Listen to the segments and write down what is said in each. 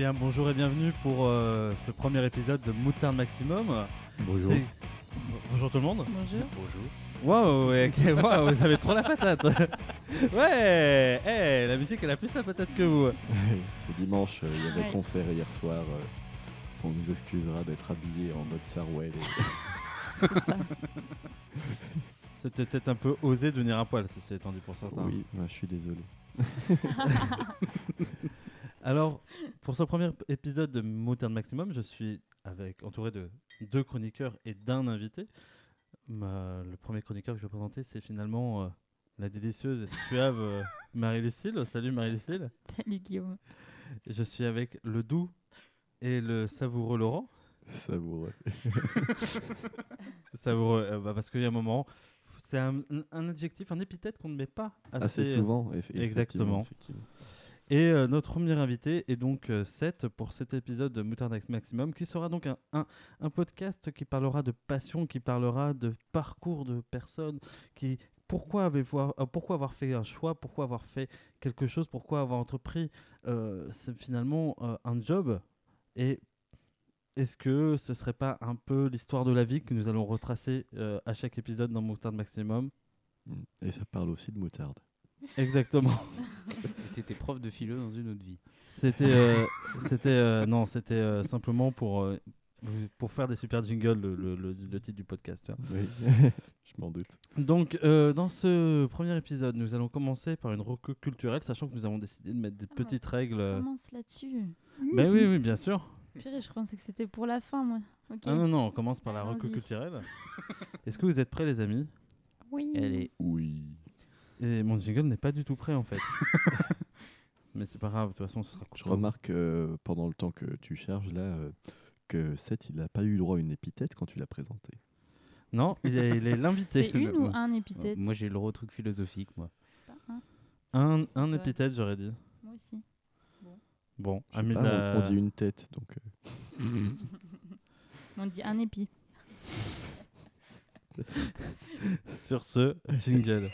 bien, bonjour et bienvenue pour euh, ce premier épisode de Moutarde Maximum. Bonjour. C'est- Bonjour tout le monde. Bonjour. Waouh, waouh, vous avez trop la patate. ouais, eh, la musique elle a plus la patate que vous. C'est dimanche, euh, il y avait Ouais. concert hier soir. euh, on nous excusera d'être habillés en mode Sarwell. et- C'est ça. C'était peut-être un peu osé de venir à poil, ceci étant dit pour certains. Oui, moi, je suis désolé. Alors, pour ce premier épisode de Moutarde Maximum, je suis avec, entouré de deux chroniqueurs et d'un invité. Ma- le premier chroniqueur que je vais présenter, c'est finalement euh, la délicieuse et suave euh, Marie-Lucille. Salut Marie-Lucille. Salut Guillaume. Je suis avec le doux et le savoureux Laurent. Savoureux. Savoureux, euh, bah, parce qu'il y a un moment, c'est un, un adjectif, un épithète qu'on ne met pas assez, Assez souvent, eff- Exactement. effectivement. Et euh, notre premier invité est donc euh, Seth pour cet épisode de Moutarde Maximum, qui sera donc un, un, podcast qui parlera de passion, qui parlera de parcours de personnes, qui pourquoi, avez-vous- euh, pourquoi avoir fait un choix, pourquoi avoir fait quelque chose, pourquoi avoir entrepris euh, finalement un job. Et est-ce que ce serait pas un peu l'histoire de la vie que nous allons retracer à chaque épisode dans Moutarde Maximum? Et ça parle aussi de moutarde. Exactement. T'étais prof de philo dans une autre vie. C'était, euh, c'était, euh, non, c'était euh, simplement pour euh, pour faire des super jingles le, le- le- le titre du podcast. Oui, je m'en doute. Donc, euh, dans ce premier épisode, nous allons commencer par une reco culturelle, sachant que nous avons décidé de mettre des Ah, petites règles. euh. Commence là-dessus. Ben oui, oui, bien sûr. Purée, je pensais que c'était pour la fin, moi. Ok. Ah non, non, on commence par la reco culturelle. Est-ce que vous êtes prêts, les amis? Oui. Elle est. Oui. Et mon jingle n'est pas du tout prêt, en fait. Mais c'est pas grave, de toute façon, ce sera Je remarque euh, pendant le temps que tu charges là euh, que Seth, il n'a pas eu droit à une épithète quand tu l'as présenté. Non, il est il est l'invité. C'est une ou Ouais. un épithète Moi j'ai le gros truc philosophique, moi. Pas un. Un, épithète, j'aurais dit. Moi aussi. Bon, ami pas, la- on, on dit une tête, donc euh, On dit un épi. Sur ce, jingle.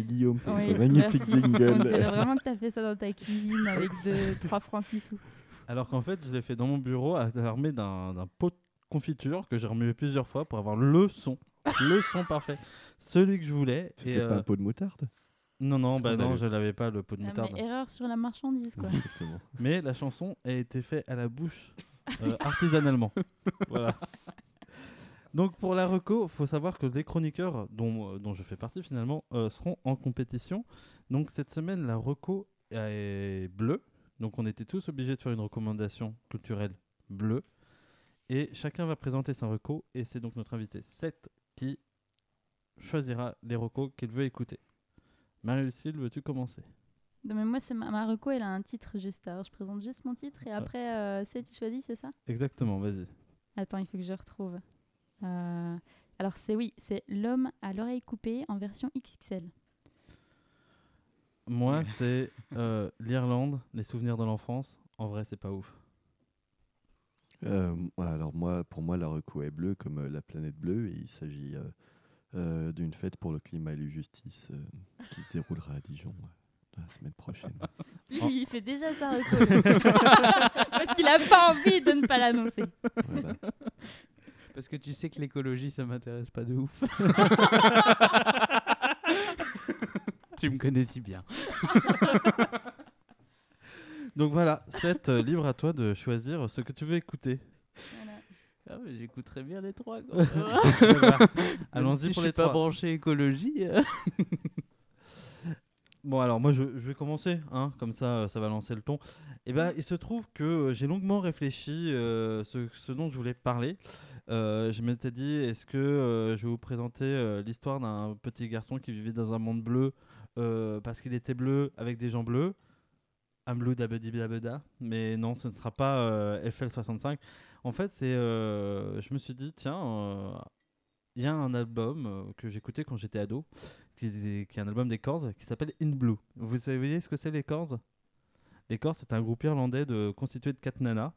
Merci Guillaume pour Oui, ce magnifique merci. On jingle. dirait vraiment que t'as fait ça dans ta cuisine avec deux, 3 francs 6 sous. Alors qu'en fait, je l'ai fait dans mon bureau armé d'un d'un pot de confiture que j'ai remué plusieurs fois pour avoir le son. le son parfait. Celui que je voulais. C'était pas euh, un pot de moutarde? Non, non, bah non, je l'avais pas, le pot de Ah, moutarde. mais erreur sur la marchandise, quoi. Exactement. Mais la chanson a été faite à la bouche euh, artisanalement. voilà. Donc pour la reco, faut savoir que les chroniqueurs, dont, euh, dont je fais partie finalement, euh, seront en compétition. Donc cette semaine, la reco est bleue. Donc on était tous obligés de faire une recommandation culturelle bleue. Et chacun va présenter sa reco. Et c'est donc notre invité Seth qui choisira les recos qu'il veut écouter. Marie-Lucille, veux-tu commencer? Non, mais moi, c'est ma, ma reco, elle a un titre juste. Alors, je présente juste mon titre et après, euh, c'est tu choisis, c'est ça? Exactement, vas-y. Attends, il faut que je retrouve. Euh, alors, c'est oui, c'est L'homme à l'oreille coupée en version XXL. Moi, c'est euh, l'Irlande, les souvenirs de l'enfance. En vrai, c'est pas ouf. Euh, alors moi, pour moi, la reco est bleue comme euh, la planète bleue et il s'agit euh, euh, d'une fête pour le climat et la justice euh, qui se déroulera à Dijon euh, la semaine prochaine. Il, il fait déjà sa reco. Parce qu'il a pas envie de ne pas l'annoncer. Voilà. Parce que tu sais que l'écologie ça m'intéresse pas de ouf. tu me connais si bien. Donc voilà, Seth, euh, libre à toi de choisir ce que tu veux écouter. Voilà. Ah, mais J'écouterais bien les trois. Voilà. Allons-y si pour je les suis pas trois. branché écologie. euh. Bon, alors moi, je, je vais commencer, hein, comme ça, euh, ça va lancer le ton. Et ben, il se trouve que euh, j'ai longuement réfléchi euh, ce, ce dont je voulais parler. Euh, je m'étais dit, est-ce que euh, je vais vous présenter euh, l'histoire d'un petit garçon qui vivait dans un monde bleu parce qu'il était bleu avec des gens bleus I'm blue dabedi dabeda. Mais non, ce ne sera pas euh, FL65. En fait, c'est, je me suis dit, tiens, il y a un album que j'écoutais quand j'étais ado, qui est, un album des Corrs, qui s'appelle In Blue. Vous savez ce que c'est les Corrs Les Corrs, c'est un groupe irlandais constitué de quatre nanas.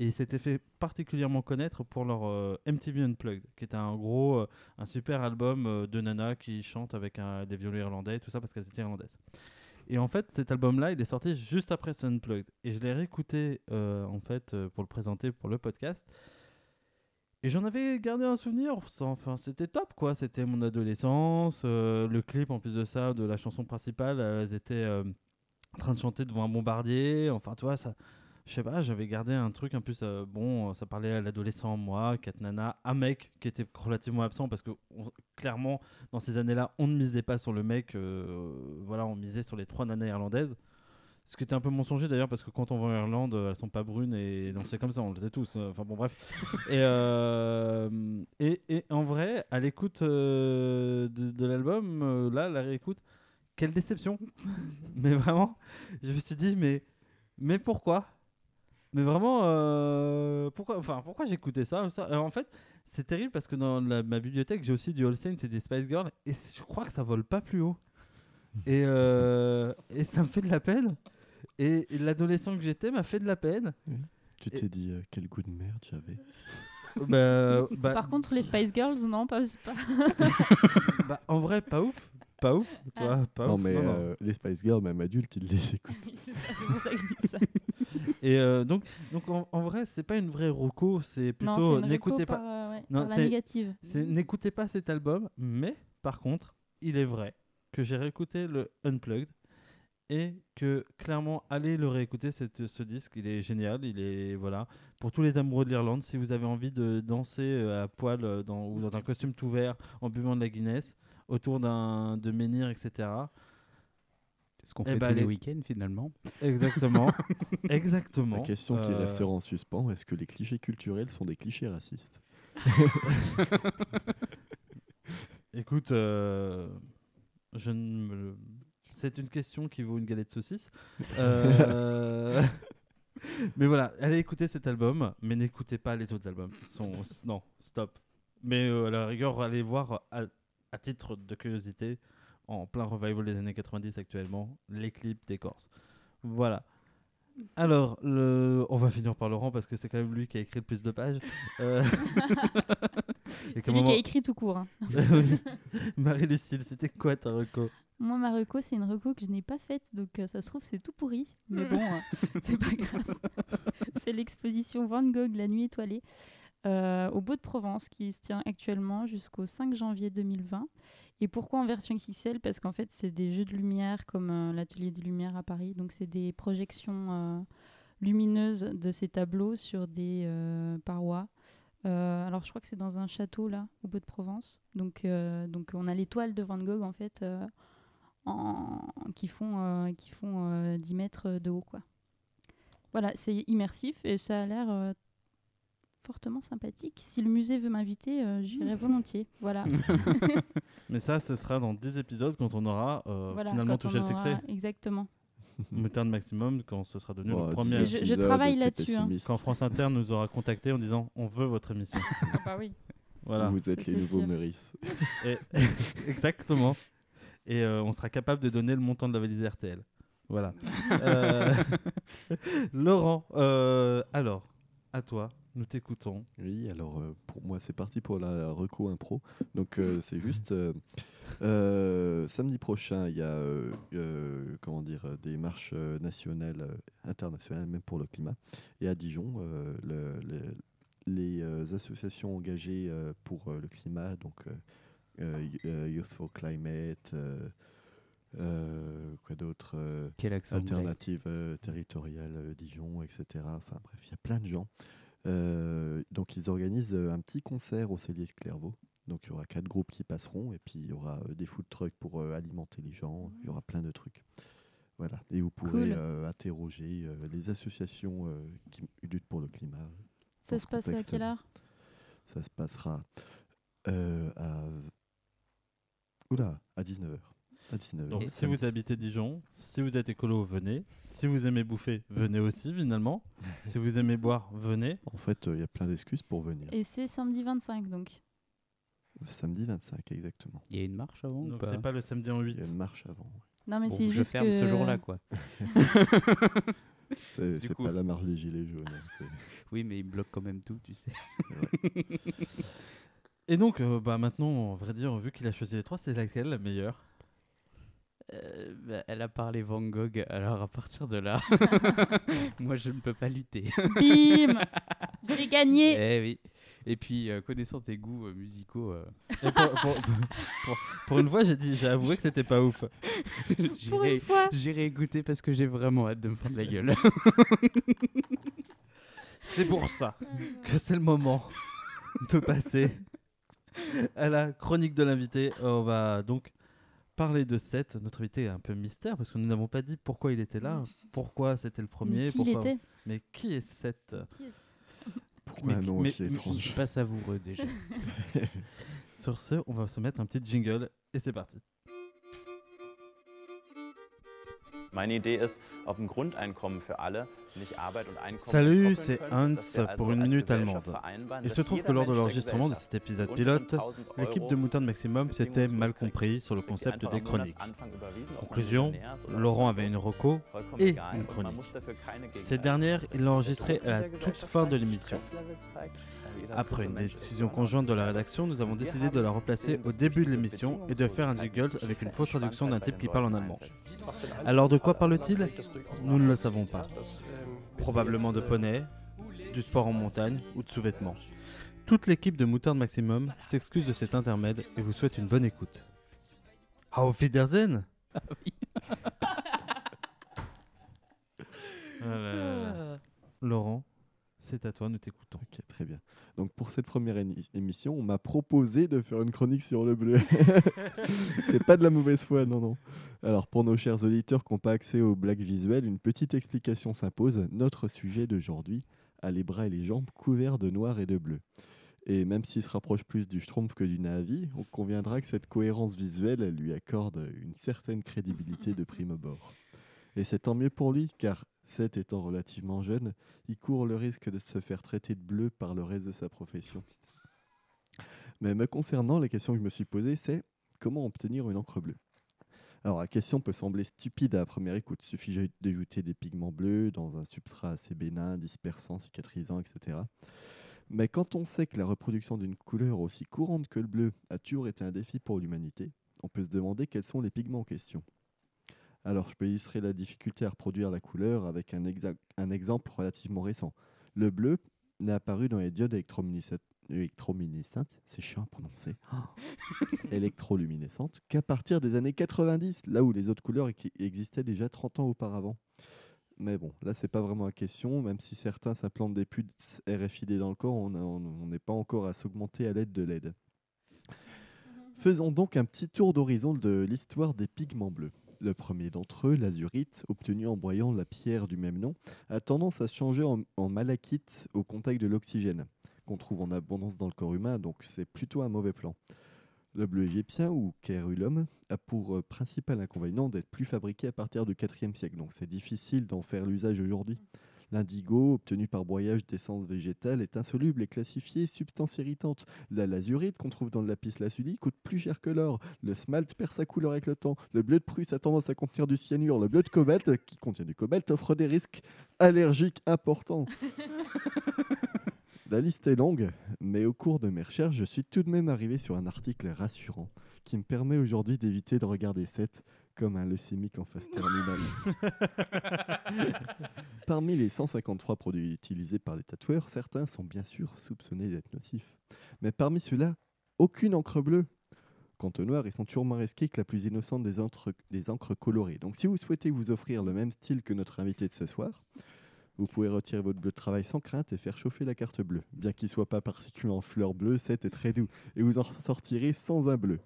Et ils s'étaient fait particulièrement connaître pour leur euh, MTV Unplugged, qui était un gros, euh, un super album euh, de nanas qui chantent avec des violons irlandais, et tout ça parce qu'elles étaient irlandaises. Et en fait, cet album-là, il est sorti juste après ce Unplugged. Et je l'ai réécouté en fait pour le présenter pour le podcast. Et j'en avais gardé un souvenir. Enfin, c'était top, quoi. C'était mon adolescence. le clip, en plus de ça, de la chanson principale, elles étaient en train de chanter devant un bombardier. Enfin, tu vois, ça. Je sais pas, j'avais gardé un truc un plus. euh, bon, ça parlait à l'adolescent, moi, quatre nanas, un mec qui était relativement absent parce que on- clairement, dans ces années-là, on ne misait pas sur le mec. euh, voilà, on misait sur les trois nanas irlandaises. Ce qui était un peu mensonger d'ailleurs, parce que quand on va en Irlande, euh, elles sont pas brunes et on sait comme ça, on le sait tous. euh, Enfin bon, bref. et, euh, et, et en vrai, à l'écoute euh, de, de l'album, euh, là, la réécoute, quelle déception. mais vraiment, je me suis dit, mais, mais pourquoi? Mais vraiment, euh, pourquoi, enfin, pourquoi j'écoutais ça, ça Euh, En fait, c'est terrible parce que dans la- ma bibliothèque, j'ai aussi du All Saints et des Spice Girls, et je crois que ça vole pas plus haut. Et, euh, et ça me fait de la peine. Et, et l'adolescent que j'étais m'a fait de la peine. Tu Et- t'es dit euh, quel goût de merde j'avais. bah, bah- Par contre, les Spice Girls, non, pas, c'est pas. bah, en vrai, pas ouf. Pas ouf, tu vois, pas non ouf. mais non, non. euh, les Spice Girls, même adultes, ils les écoutent. c'est pour ça que je dis ça. Et euh, donc, donc en, en vrai, c'est pas une vraie roco, c'est plutôt n'écoutez pas, par, euh, ouais, Non, négative. c'est n'écoutez pas cet album. Mais par contre, il est vrai que j'ai réécouté le Unplugged et que clairement, allez le réécouter cette- ce disque, il est génial. Il est voilà pour tous les amoureux de l'Irlande. Si vous avez envie de danser à poil dans, ou dans un costume tout vert en buvant de la Guinness autour d'un de menhir, etc. Ce qu'on Eh fait ben, tous les les- week-ends finalement. Exactement, exactement. La question qui Euh, restera en suspens, est-ce que les clichés culturels sont des clichés racistes? Écoute, euh, je ne c'est une question qui vaut une galette de saucisse. Euh, mais voilà, allez écouter cet album, mais n'écoutez pas les autres albums. Sont... Non, stop. Mais euh, à la rigueur, allez voir à, titre de curiosité, en plein revival des années 90 actuellement, les clips des Corses. Voilà. Alors, le... on va finir par Laurent parce que c'est quand même lui qui a écrit le plus de pages. Euh, et C'est lui qui a écrit tout court. hein. Marie-Lucille, c'était quoi ta reco? Moi, ma reco, c'est une reco que je n'ai pas faite, donc euh, ça se trouve, c'est tout pourri. Mais bon, euh, c'est pas grave. c'est l'exposition Van Gogh, La Nuit étoilée, euh, au Beau de Provence, qui se tient actuellement jusqu'au 5 janvier 2020. Et pourquoi en version XXL Parce qu'en fait, c'est des jeux de lumière comme euh, l'Atelier des Lumières à Paris. Donc, c'est des projections euh, lumineuses de ces tableaux sur des parois. Alors, je crois que c'est dans un château, là, au Beau de Provence. Donc, donc on a les toiles de Van Gogh, en fait, qui font, qui font euh, 10 mètres de haut, quoi. Voilà, c'est immersif et ça a l'air fortement sympathique. Si le musée veut m'inviter, euh, j'irai volontiers. Voilà. Mais ça, ce sera dans 10 épisodes quand on aura euh, voilà finalement touché le aura- succès. Exactement. Moutarde maximum, quand ce sera devenu Bon, le à premier. Je- 10 je travaille là-dessus, hein. Quand France Inter nous aura contacté en disant on veut votre émission. Ah bah oui. Voilà. Vous êtes les nouveaux. Meurice. Et- Exactement. Et euh, on sera capable de donner le montant de la valise RTL. Voilà. Euh, Laurent, euh, alors, à toi, nous t'écoutons. Oui, alors euh, pour moi c'est parti pour la reco impro. Donc euh, c'est juste euh, euh, samedi prochain il y a euh, euh, comment dire des marches nationales, internationales même pour le climat. Et à Dijon, euh, le- le- les associations engagées euh, pour euh, le climat, donc Youth for Climate, euh, euh, quoi d'autre euh, Quel accent anglais? Alternative euh, territoriale euh, Dijon, etc. Enfin bref, il y a plein de gens. Euh, donc ils organisent euh, un petit concert au Cellier de Clairvaux. Donc il y aura quatre groupes qui passeront et puis il y aura euh, des food trucks pour alimenter les gens. Il y aura plein de trucs. Voilà. Et vous pourrez Cool. interroger les associations qui luttent pour le climat. Ça se passe à quelle heure? Ça se passera euh, à Oula, à 19h. À 19h. Donc, si vous habitez Dijon, si vous êtes écolo, venez. Si vous aimez bouffer, venez aussi, finalement. si vous aimez boire, venez. En fait, euh, il y a plein d'excuses pour venir. Et c'est samedi 25, donc. Samedi 25, exactement. Il y a une marche avant ou Donc pas c'est pas le samedi en 8. Il y a une marche avant. ouais. Non, mais Bon, c'est Je juste ferme que... ce jour-là, quoi. C'est Du c'est coup- pas la marche des Gilets jaunes. hein, c'est- Oui, mais il bloque quand même tout, tu sais. Et donc, euh, bah maintenant, à vrai dire, vu qu'il a choisi les trois, c'est laquelle la meilleure? Euh, bah, elle a parlé Van Gogh, alors à partir de là, moi je ne peux pas lutter. Bim J'ai gagné Eh oui. Et puis, euh, connaissant tes goûts euh, musicaux, euh, pour, pour- pour- pour une fois, j'ai dit, j'ai avoué que c'était pas ouf. Pour j'irai une fois j'irai écouter parce que j'ai vraiment hâte de me prendre la gueule. C'est pour ça que c'est le moment de passer à la chronique de l'invité. On va donc parler de Seth. Notre invité est un peu mystère parce que nous n'avons pas dit pourquoi il était là, pourquoi c'était le premier. Mais qui il pourquoi... était Mais qui est Seth Pourquoi Mais- nom mais- aussi mais- je étrange suis pas savoureux déjà. Sur ce, on va se mettre un petit jingle et c'est parti. Salut, c'est Hans pour une minute allemande. Il se trouve que lors de l'enregistrement de cet épisode pilote, 1000 l'équipe de Moutarde Maximum s'était mal compris sur le concept des chroniques. Conclusion, Laurent avait une vollkommen et une chronique. Ces dernières, il l'a enregistré Der à la toute fin de l'émission. Après une décision conjointe de la rédaction, nous avons décidé de la replacer gesehen, au début de l'émission et de faire un Bedingungslosigkeit avec une fausse traduction d'un type qui parle en allemand. Alors de quoi parle-t-il? Nous ne le savons pas. Probablement de poney, du sport en montagne ou de sous-vêtements. Toute l'équipe de Moutarde Maximum s'excuse de cet intermède et vous souhaite une bonne écoute. Auf Wiedersehen Ah là là. Laurent, c'est à toi, nous t'écoutons. Ok, très bien. Donc pour cette première émission, on m'a proposé de faire une chronique sur le bleu. C'est pas de la mauvaise foi, non, non. Alors pour nos chers auditeurs qui n'ont pas accès aux blagues visuelles, une petite explication s'impose. Notre sujet d'aujourd'hui a les bras et les jambes couverts de noir et de bleu. Et même s'il se rapproche plus du Schtroumpf que du Navi, on conviendra que cette cohérence visuelle elle lui accorde une certaine crédibilité de prime abord. Et c'est tant mieux pour lui, car Seth étant relativement jeune, il court le risque de se faire traiter de bleu par le reste de sa profession. Mais me concernant, la question que je me suis posée, c'est comment obtenir une encre bleue? Alors la question peut sembler stupide à première écoute. Il suffit d'ajouter des pigments bleus dans un substrat assez bénin, dispersant, cicatrisant, etc. Mais quand on sait que la reproduction d'une couleur aussi courante que le bleu a toujours été un défi pour l'humanité, on peut se demander quels sont les pigments en question. Alors, je peux illustrer la difficulté à reproduire la couleur avec un, exa- un exemple relativement récent. Le bleu n'est apparu dans les diodes électrominiscentes, électrominescentes, c'est chiant à prononcer, électroluminescentes, qu'à partir des années 90, là où les autres couleurs ex- existaient déjà 30 ans auparavant. Mais bon, là, c'est pas vraiment la question, même si certains s'implantent des puces RFID dans le corps, on n'est pas encore à s'augmenter à l'aide de LED. Faisons donc un petit tour d'horizon de l'histoire des pigments bleus. Le premier d'entre eux, l'azurite, obtenu en broyant la pierre du même nom, a tendance à se changer en, malachite au contact de l'oxygène, qu'on trouve en abondance dans le corps humain, donc c'est plutôt un mauvais plan. Le bleu égyptien, ou Kérulum, a pour euh, principal inconvénient d'être plus fabriqué à partir du IVe siècle, donc c'est difficile d'en faire l'usage aujourd'hui. L'indigo, obtenu par broyage d'essence végétale, est insoluble et classifié substance irritante. La lazurite, qu'on trouve dans le lapis lazuli, coûte plus cher que l'or. Le smalt perd sa couleur avec le temps. Le bleu de Prusse a tendance à contenir du cyanure. Le bleu de cobalt, qui contient du cobalt, offre des risques allergiques importants. La liste est longue, mais au cours de mes recherches, je suis tout de même arrivé sur un article rassurant qui me permet aujourd'hui d'éviter de regarder cette comme un leucémique en phase terminale. Parmi les 153 produits utilisés par les tatoueurs, certains sont bien sûr soupçonnés d'être nocifs. Mais parmi ceux-là, aucune encre bleue. Quant au noir, ils sont toujours moins risqués que la plus innocente des, encres- des encres colorées. Donc si vous souhaitez vous offrir le même style que notre invité de ce soir, vous pouvez retirer votre bleu de travail sans crainte et faire chauffer la carte bleue. Bien qu'il soit pas particulièrement fleur bleue, c'est très doux. Et vous en sortirez sans un bleu.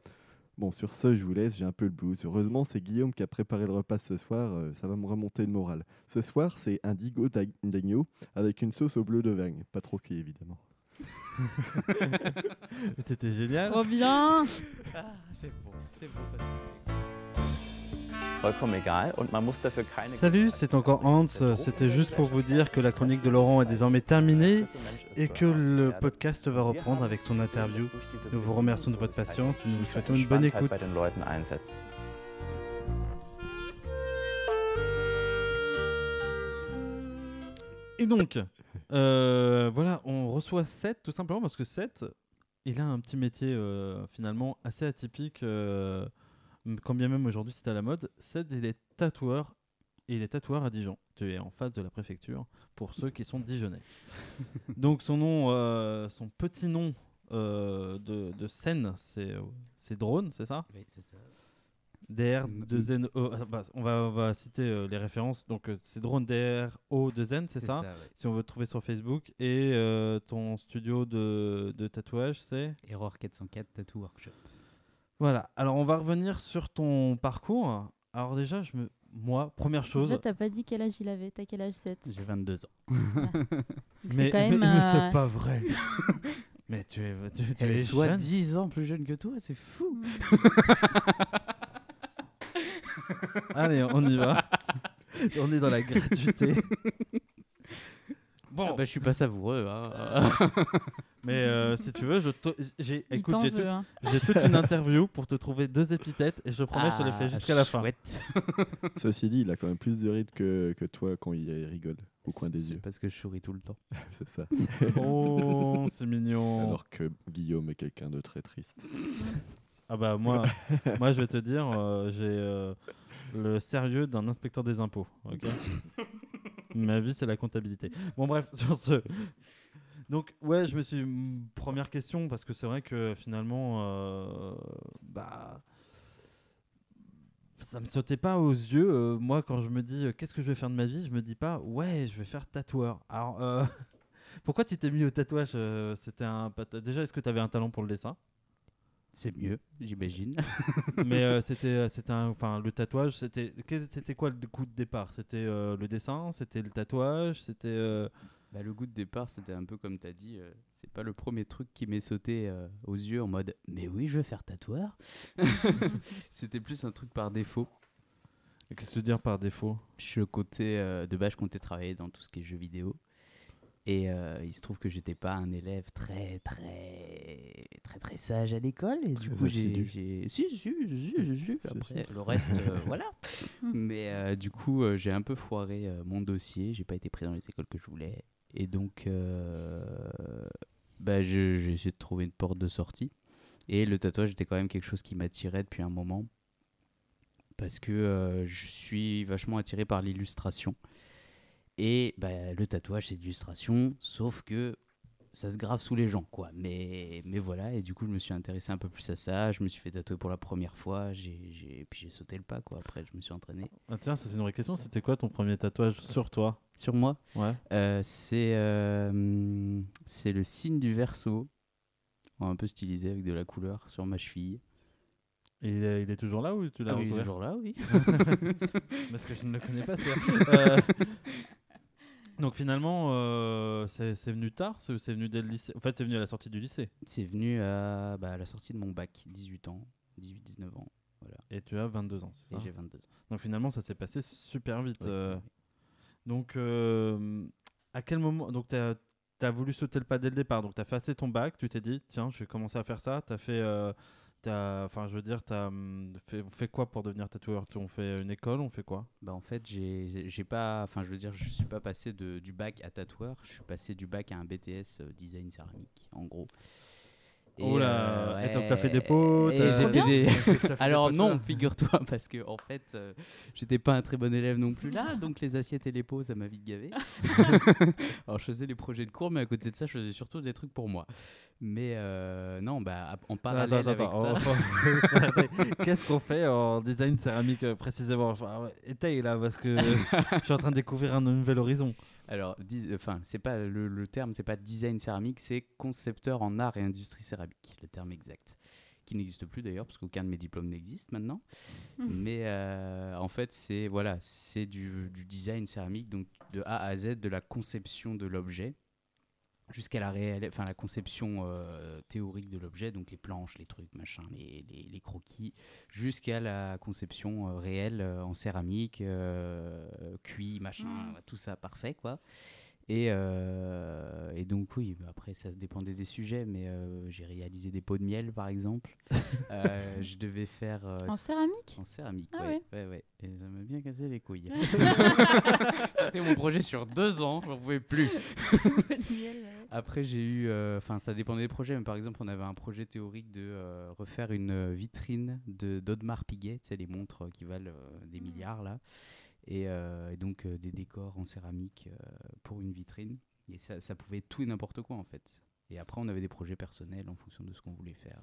Bon, sur ce, je vous laisse, j'ai un peu le blues. Heureusement, c'est Guillaume qui a préparé le repas ce soir, euh, ça va me remonter le moral. Ce soir, c'est un digo d'ag- d'agneau avec une sauce au bleu d'Auvergne. Pas trop cuit, évidemment. C'était génial. Trop bien Ah, c'est bon, c'est bon. Salut, c'est encore Hans. C'était juste pour vous dire que la chronique de Laurent est désormais terminée et que le podcast va reprendre avec son interview. Nous vous remercions de votre patience et nous vous souhaitons une bonne écoute. Et donc, euh, voilà, on reçoit Seth tout simplement parce que Seth, il a un petit métier euh, finalement assez atypique, euh, quand bien même aujourd'hui c'est à la mode. Seth, il est tatoueur et il est tatoueur à Dijon. Tu es en face de la préfecture pour ceux qui sont dijonnais. donc son nom, euh, son petit nom euh, de, de scène, c'est euh, c'est Drone, c'est ça? Oui, c'est ça. DR, 2 N, O. ah, bah, on, va, on va citer euh, les références. Donc, euh, c'est Drone DR, O, 2 N, c'est ça, ouais. Si on veut te trouver sur Facebook. Et euh, ton studio de, de tatouage, c'est? Error 404 Tattoo Workshop. Voilà. Alors, on va revenir sur ton parcours. Alors, déjà, je me... moi, première chose. Déjà, t'as pas dit quel âge il avait. T'as quel âge 7 J'ai 22 ans. mais, C'est même. mais, mais euh, c'est pas vrai. mais tu es, tu, tu Elle es est soit jeune. 10 ans plus jeune que toi, c'est fou. Allez, on y va. on est dans la gratuité. Bon, Ah bah, je suis pas savoureux. hein. Mais euh, si tu veux, je te- j'ai il écoute, t'en j'ai veut, tout- hein. J'ai toute une interview pour te trouver deux épithètes et je te promets, je te les fais Ah, jusqu'à la fin. chouette. Ceci dit, il a quand même plus de rythme que, que toi quand il rigole au coin des C'est yeux. parce que je souris tout le temps. C'est ça. Oh, c'est mignon. Alors que Guillaume est quelqu'un de très triste. Ah bah moi, moi je vais te dire, euh, j'ai euh, le sérieux d'un inspecteur des impôts. ok? Ma vie, c'est la comptabilité. Bon bref, sur ce. Donc ouais, je me suis première question parce que c'est vrai que finalement, euh, bah ça me sautait pas aux yeux. euh, moi, quand je me dis euh, qu'est-ce que je vais faire de ma vie, je me dis pas ouais, je vais faire tatoueur. Alors euh, pourquoi tu t'es mis au tatouage C'était un déjà est-ce que tu avais un talent pour le dessin? C'est mieux, j'imagine. mais euh, c'était c'était un- enfin le tatouage c'était c'était quoi le coup de départ? C'était euh, le dessin? C'était le tatouage? C'était euh, Bah, le goût de départ, c'était un peu comme tu as dit. euh, c'est pas le premier truc qui m'est sauté euh, aux yeux en mode Mais oui, je vais faire tatoueur. c'était plus un truc par défaut. qu'est-ce que tu veux dire par défaut? Je comptais, euh, de base, je comptais travailler dans tout ce qui est jeux vidéo. Et euh, il se trouve que j'étais pas un élève très, très, très, très sage à l'école. Et du coup, j'ai. Si, si, si, si, Après, le reste, euh, voilà. Mm. Mais euh, du coup, euh, j'ai un peu foiré euh, mon dossier. J'ai pas été pris dans les écoles que je voulais. Et donc, euh, bah, j'ai essayé de trouver une porte de sortie. Et le tatouage était quand même quelque chose qui m'attirait depuis un moment. Parce que euh, je suis vachement attiré par l'illustration. Et bah, le tatouage, c'est l'illustration, sauf que ça se grave sous les gens, quoi. Mais, mais voilà, et du coup, je me suis intéressé un peu plus à ça. Je me suis fait tatouer pour la première fois, j'ai, puis j'ai sauté le pas, quoi. Après, je me suis entraîné. ah, tiens ça c'est une vraie question c'était quoi ton premier tatouage sur toi? Sur moi, ouais euh, c'est, euh, c'est le signe du verso, un peu stylisé avec de la couleur sur ma cheville. Et il est, il est toujours là ou tu l'as Ah oui, il est toujours là, oui. parce que je ne le connais pas celui-là Euh, donc finalement euh, c'est c'est venu tard c'est c'est venu dès le lycée en fait c'est venu à la sortie du lycée C'est venu à, bah, à la sortie de mon bac, 18 ans, 18-19 ans, et tu as 22 ans c'est et ça j'ai 22 ans. donc finalement ça s'est passé super vite euh. Donc, euh, à quel moment Donc, tu as, voulu sauter le pas dès le départ. Donc, tu as fait assez ton bac. Tu t'es dit, tiens, je vais commencer à faire ça. Tu as fait. Euh, t'as- Enfin, je veux dire, tu as fait, fait quoi pour devenir tatoueur? On fait une école On fait quoi? Bah en fait, j'ai pas. Enfin, je veux dire, je suis pas passé du bac à tatoueur, je suis passé du bac à un BTS euh, design céramique, en gros. Oh là, et donc t'as fait des ouais, pots, et t'as- j'ai fait des- fait des Alors non, figure-toi, parce que en fait, euh, j'étais pas un très bon élève non plus là, donc les assiettes et les pots, ça m'a vite gavé. Alors je faisais les projets de cours, mais à côté de ça, je faisais surtout des trucs pour moi. Mais euh, non, bah en parallèle Attends, attends, avec attends, ça. Qu'est-ce qu'on fait en design céramique euh, précisément? Étaye là, parce que je suis en train de découvrir un nouvel horizon. Alors, enfin, c'est pas le, le terme, c'est pas design céramique, c'est concepteur en art et industrie céramique, le terme exact, qui n'existe plus d'ailleurs parce qu'aucun de mes diplômes n'existe maintenant. Mhm. Mais euh, en fait, c'est voilà, c'est du, du design céramique, donc de A à Z, de la conception de l'objet jusqu'à la, réelle, enfin, la conception euh, théorique de l'objet, donc les planches, les trucs, machin, les, les- les croquis, jusqu'à la conception euh, réelle euh, en céramique, cuit, machin, Mm. tout ça parfait, quoi. Et, euh, et donc oui, bah, après ça dépendait des sujets, mais euh, j'ai réalisé des pots de miel par exemple. Euh, je devais faire euh, En céramique? en céramique, Ah ouais, ouais. ouais, ouais. Et ça m'a bien cassé les couilles. C'était mon projet sur deux ans, j'en pouvais plus. Après, j'ai eu. euh, Enfin, ça dépendait des projets, mais par exemple, on avait un projet théorique de euh, refaire une vitrine de d'Audemars Piguet, tu sais, les montres qui valent euh, des Mhm. milliards, là. Et, euh, et donc, euh, des décors en céramique euh, pour une vitrine. Et ça, ça pouvait être tout et n'importe quoi, en fait. Et après, on avait des projets personnels en fonction de ce qu'on voulait faire.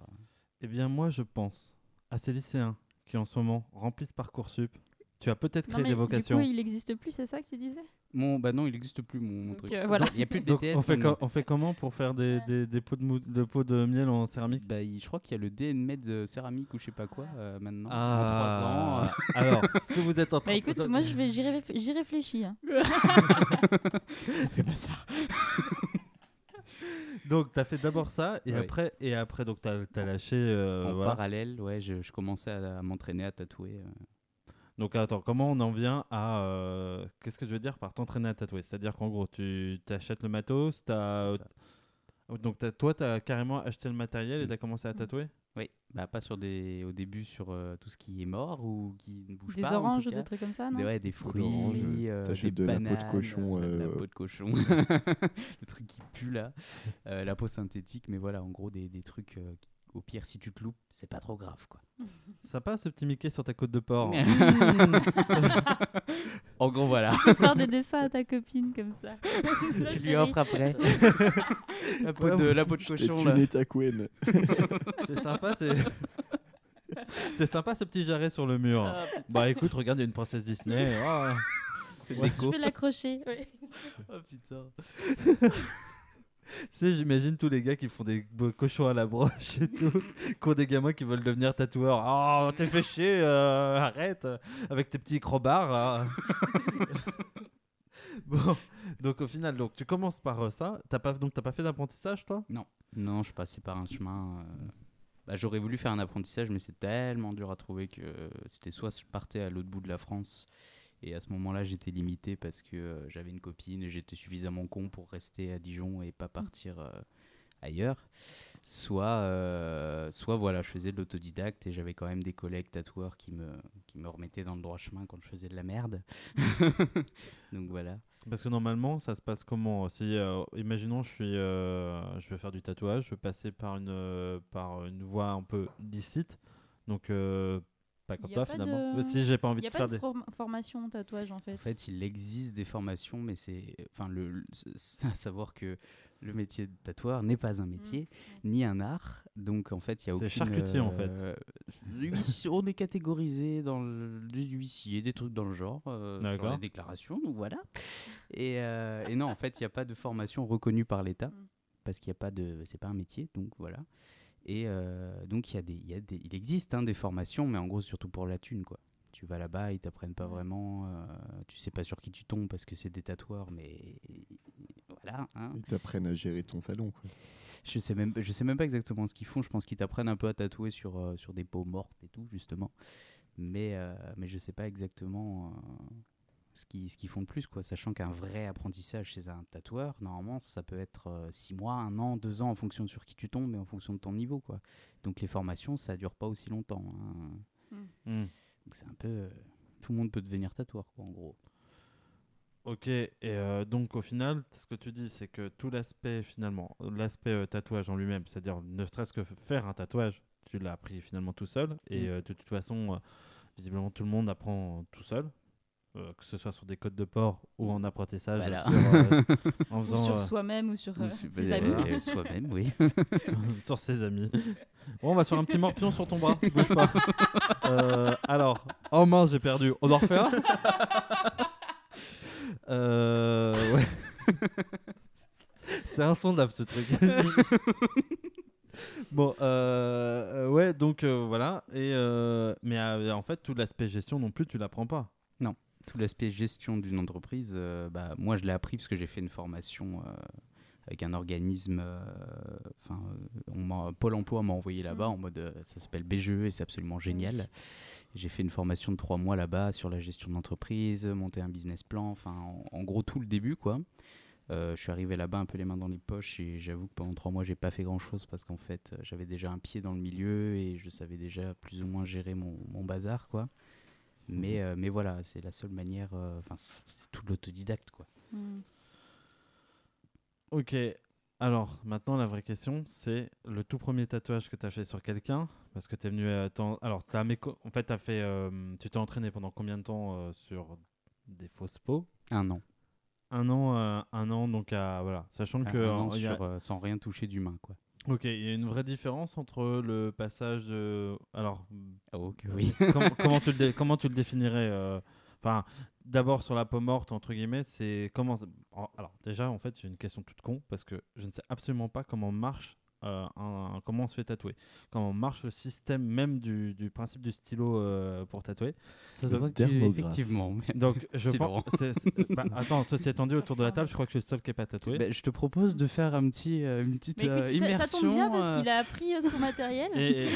Eh bien, moi, je pense à ces lycéens qui, en ce moment, remplissent Parcoursup. Tu as peut-être Non, créé mais des du vocations. coup, il n'existe plus, c'est ça que tu disais Mon, bah non, il n'existe plus, mon, truc. euh, voilà. Il n'y a plus de Donc, BTS. on, fait on comment pour faire des, des, des pots de, mou- de pots de miel en céramique? Bah, il- je crois qu'il y a le DNMed de céramique ou je sais pas quoi euh, maintenant. En Ah, 3 ans. euh, Alors, si vous êtes en train Bah écoute, moi je vais, j'y réfl- j'y réfléchis. hein. fais pas ça. Donc, tu as fait d'abord ça, et Ouais. après, et après donc, tu as, lâché. euh, en voilà. parallèle, ouais, je, je commençais à, à m'entraîner à tatouer. Donc, attends, comment on en vient à. euh, Qu'est-ce que je veux dire par t'entraîner à tatouer? C'est-à-dire qu'en gros, tu t'achètes le matos, t'as. C'est ça. Donc, t'as- toi, tu as carrément acheté le matériel et tu as commencé à Mm. tatouer? Oui, bah pas sur des, au début sur euh, tout ce qui est mort ou qui ne bouge Des pas. en tout oranges ou cas. des trucs comme ça, non? Des, ouais, des fruits, l'orange, euh, t'achètes des de la peau de bananes, cochon, euh, de la euh, peau de cochon, le truc qui pue là, euh, la peau synthétique, mais voilà, en gros des, des trucs. euh, qui- au pire, si tu te loupes, c'est pas trop grave, quoi. Sympa ce petit Mickey sur ta côte de porc. en gros, voilà. Faire des dessins à ta copine comme ça. tu lui offres après la peau de, la peau de cochon là. ta couenne. C'est sympa, c'est. C'est sympa ce petit jarret sur le mur. Ah, Bah écoute, regarde, il y a une princesse Disney. Ah. C'est Ouais. Je vais l'accrocher. ouais. Oh putain. sais, j'imagine tous les gars qui font des cochons à la broche et tout, qui ont des gamins qui veulent devenir tatoueurs. Oh, t'es fait chier, euh, arrête, avec tes petits crobards. bon, donc au final, donc, tu commences par euh, ça. T'as pas, donc t'as pas fait d'apprentissage, toi? Non, je passais par un chemin. euh, bah, J'aurais voulu faire un apprentissage, mais c'est tellement dur à trouver que c'était soit je partais à l'autre bout de la France, et à ce moment-là, j'étais limité parce que euh, j'avais une copine et j'étais suffisamment con pour rester à Dijon et pas partir euh, ailleurs. Soit, euh, soit voilà, je faisais de l'autodidacte et j'avais quand même des collègues tatoueurs qui me, qui me remettaient dans le droit chemin quand je faisais de la merde. Donc voilà. Parce que normalement, ça se passe comment? Si, imaginons, je suis, je vais faire du tatouage, je vais passer par une, par une voie un peu licite, donc pas comme Y a toi pas finalement. de- Si j'ai pas Il envie n'y a de pas faire de des. form- formation tatouage en fait. En fait, il existe des formations, mais c'est, enfin, le, le- c'est- c'est à savoir que le métier de tatoueur n'est pas un métier, ni un art. Donc, en fait, il y a C'est aucune. charcutier, en fait. euh, on est catégorisé dans le, des huissiers, des trucs dans le genre, euh, sur D'accord. les déclarations. Donc voilà. Et, euh, et non, en fait, il n'y a pas de formation reconnue par l'État Mm. parce qu'il n'y a pas de, c'est pas un métier. Donc voilà. Et euh, donc, il y a des, il y a des, il existe hein, des formations, mais en gros, surtout pour la thune, quoi. Tu vas là-bas, ils t'apprennent pas vraiment. euh, tu sais pas sur qui tu tombes parce que c'est des tatoueurs, mais voilà. hein. Ils t'apprennent à gérer ton salon. Quoi. Je sais même, je sais même pas exactement ce qu'ils font. Je pense qu'ils t'apprennent un peu à tatouer sur, euh, sur des peaux mortes et tout, justement. Mais, euh, mais je sais pas exactement euh, ce qu'ils ce qu'ils font de plus, quoi. Sachant qu'un vrai apprentissage chez un tatoueur, normalement, ça peut être 6 mois, un an, deux ans, en fonction de sur qui tu tombes et en fonction de ton niveau, quoi. Donc les formations, ça dure pas aussi longtemps. hein. Hmm. Donc c'est un peu. euh, tout le monde peut devenir tatoueur, quoi, en gros. Ok, et euh, donc au final, ce que tu dis, c'est que tout l'aspect finalement, l'aspect euh, tatouage en lui-même, c'est-à-dire ne serait-ce que faire un tatouage, tu l'as appris finalement tout seul, et Mm. euh, de toute façon, euh, visiblement tout le monde apprend tout seul, euh, que ce soit sur des codes de port ou en apprentissage, Voilà. sur, euh, en Ou faisant sur euh, soi-même ou sur ses bah, amis. euh, Soi-même, oui. sur, sur ses amis. Bon, on va faire un petit morpion sur ton bras, bouge pas. Euh, alors, oh mince, j'ai perdu. On en refait un Euh, ouais. C'est insondable ce truc. bon, ouais, donc euh, voilà. Et, euh, mais euh, en fait, tout l'aspect gestion non plus, tu l'apprends pas. Tout l'aspect gestion d'une entreprise, euh, bah, moi je l'ai appris parce que j'ai fait une formation euh, avec un organisme. euh, Enfin, euh, Pôle emploi m'a envoyé là-bas en mode. ça s'appelle BGE et c'est absolument génial. J'ai fait une formation de trois mois là-bas sur la gestion d'entreprise, monter un business plan, enfin, en, en gros, tout le début, quoi. Je suis arrivé là-bas un peu les mains dans les poches et j'avoue que pendant trois mois, j'ai pas fait grand-chose parce qu'en fait, j'avais déjà un pied dans le milieu et je savais déjà plus ou moins gérer mon, mon bazar, quoi. Mais, euh, mais voilà, c'est la seule manière. euh, Enfin, c'est c'est tout l'autodidacte, quoi. Hmm. Ok, alors maintenant la vraie question, c'est le tout premier tatouage que tu as fait sur quelqu'un. Parce que tu es venu. t'en- alors, méco- en fait, as fait, euh, tu t'es entraîné pendant combien de temps euh, sur des fausses peaux? Un an. Un an, euh, un an, donc à, voilà. Sachant que. un an euh, a- euh, sans rien toucher d'humain, quoi. Ok, il y a une vraie différence entre le passage. de- Alors, Oh, que oui. comment, comment tu le comment tu le définirais euh, Enfin, d'abord sur la peau morte entre guillemets, c'est comment Alors déjà, en fait, j'ai une question toute con parce que je ne sais absolument pas comment marche. Euh, un- comment on se fait tatouer, comment marche le système même du, du principe du stylo euh, pour tatouer. Ça se voit que tu- effectivement. Donc, je pense. Laurent. c'est- c'est- bah, attends, ceci étant dit, autour de la table, je crois que je suis le seul qui n'est pas tatoué. Ben, je te propose de faire un petit, euh, une petite Mais écoute, euh, ça- immersion. ça, tombe bien parce euh, qu'il a appris euh, son matériel. Et, et-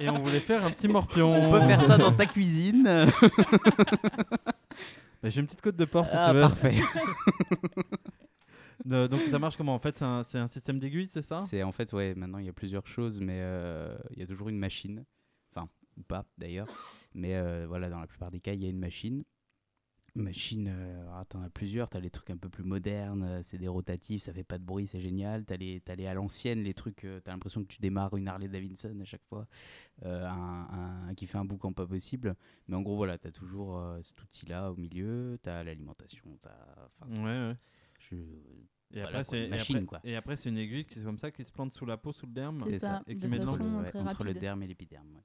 et on voulait faire un petit morpion. On peut faire ça dans ta cuisine. Mais J'ai une petite côte de porc si Ah, tu veux. parfait. Euh, donc ça marche comment? En fait, c'est un, un système d'aiguille, c'est ça? C'est en fait, ouais, maintenant il y a plusieurs choses, mais euh, il y a toujours une machine. Enfin, ou pas d'ailleurs. Mais euh, voilà, dans la plupart des cas, il y a une machine. Machine, euh, ah, t'en as plusieurs. T'as les trucs un peu plus modernes, euh, c'est des rotatifs, ça fait pas de bruit, c'est génial. T'as les, les à l'ancienne, les trucs, euh, t'as l'impression que tu démarres une Harley Davidson à chaque fois, un, un- qui fait un boucan pas possible. Mais en gros, voilà, t'as toujours cet outil-là au milieu, t'as l'alimentation, t'as. Ouais, ouais. je- Et Voilà, après, quoi, c'est une et machine, après- quoi. Et après, c'est une aiguille qui est comme ça qui se plante sous la peau, sous le derme. C'est ça, Et de qui met dans façon le- ouais, très entre le derme et l'épiderme. ouais.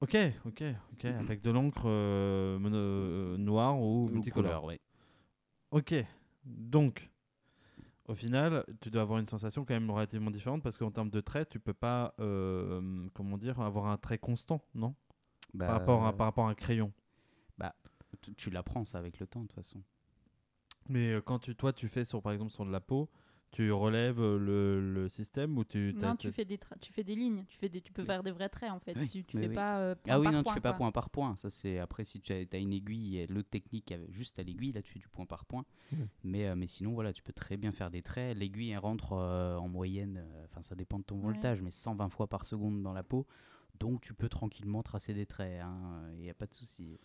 Ok, ok, ok. Avec de l'encre euh, euh, noire ou Ou multicolore. couleur, ouais. Ok. Donc, au final, tu dois avoir une sensation quand même relativement différente parce qu'en termes de traits, tu peux pas, euh, comment dire, avoir un trait constant, non? Bah, par, rapport à, par rapport à un crayon. tu, tu l'apprends ça avec le temps de toute façon. Mais euh, quand tu, toi, tu fais sur, par exemple, sur de la peau, tu relèves euh, le, le système ou tu. Non, tu fais des tu fais des lignes, tu fais des tu peux faire des vrais traits en fait. Oui, Tu, fais oui. pas euh, point Ah oui, par non, point, tu fais pas quoi. point par point. Ça, c'est après si tu as, as une aiguille et l'autre technique juste à l'aiguille, là tu fais du point par point. Mais, euh, mais sinon, voilà, tu peux très bien faire des traits. L'aiguille, elle rentre euh, en moyenne, euh, enfin ça dépend de ton Ouais. voltage, mais 120 fois par seconde dans la peau. Donc tu peux tranquillement tracer des traits. Il n'y a pas de souci.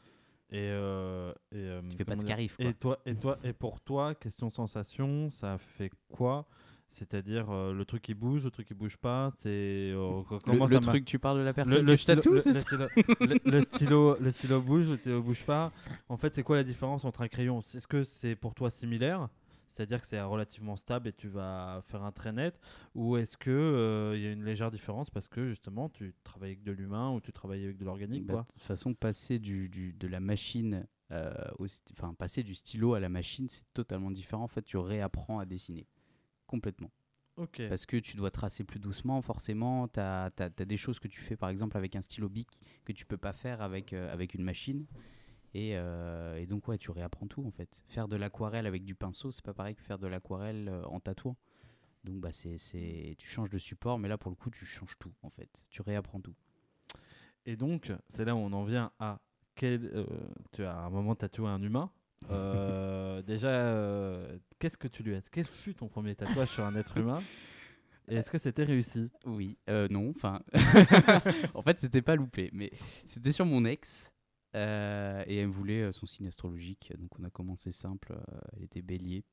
Et, euh, et, euh, Tu fais pas de scarif, quoi. Et toi, et toi, et pour toi, question sensation, ça fait quoi? C'est-à-dire euh, le truc qui bouge, le truc qui bouge pas. C'est euh, co- Le, comment le ça ma- truc, tu parles de la le, personne le je stylo, le- le ça stylo, le- le stylo, le stylo bouge, le stylo bouge pas. En fait, c'est quoi la différence entre un crayon? Est-ce que c'est pour toi similaire c'est-à-dire que c'est relativement stable et tu vas faire un trait net Ou est-ce qu'il il y a une légère différence parce que justement tu travailles avec de l'humain ou tu travailles avec de l'organique Bah, De toute façon, passer du, du- de la machine, euh, au st- enfin passer du stylo à la machine, c'est totalement différent. En fait, tu réapprends à dessiner complètement. Ok. Parce que tu dois tracer plus doucement, forcément. Tu as, des choses que tu fais, par exemple, avec un stylo bic que tu peux pas faire avec, euh, avec une machine. Et, euh, et donc, ouais, tu réapprends tout, en fait. Faire de l'aquarelle avec du pinceau, c'est pas pareil que faire de l'aquarelle euh, en tatouant. Donc, bah, c'est, c'est, tu changes de support, mais là, pour le coup, tu changes tout, en fait. Tu réapprends tout. Et donc, c'est là où on en vient à quel, euh, tu as à un moment tatoué un humain. Euh, déjà, qu'est-ce que tu lui as Quel fut ton premier tatouage sur un être humain? Et est-ce que c'était réussi? Oui, euh, non, enfin. en fait, c'était pas loupé, mais c'était sur mon ex. Euh, et elle me voulait euh, son signe astrologique. Donc, on a commencé simple. euh, elle était bélier.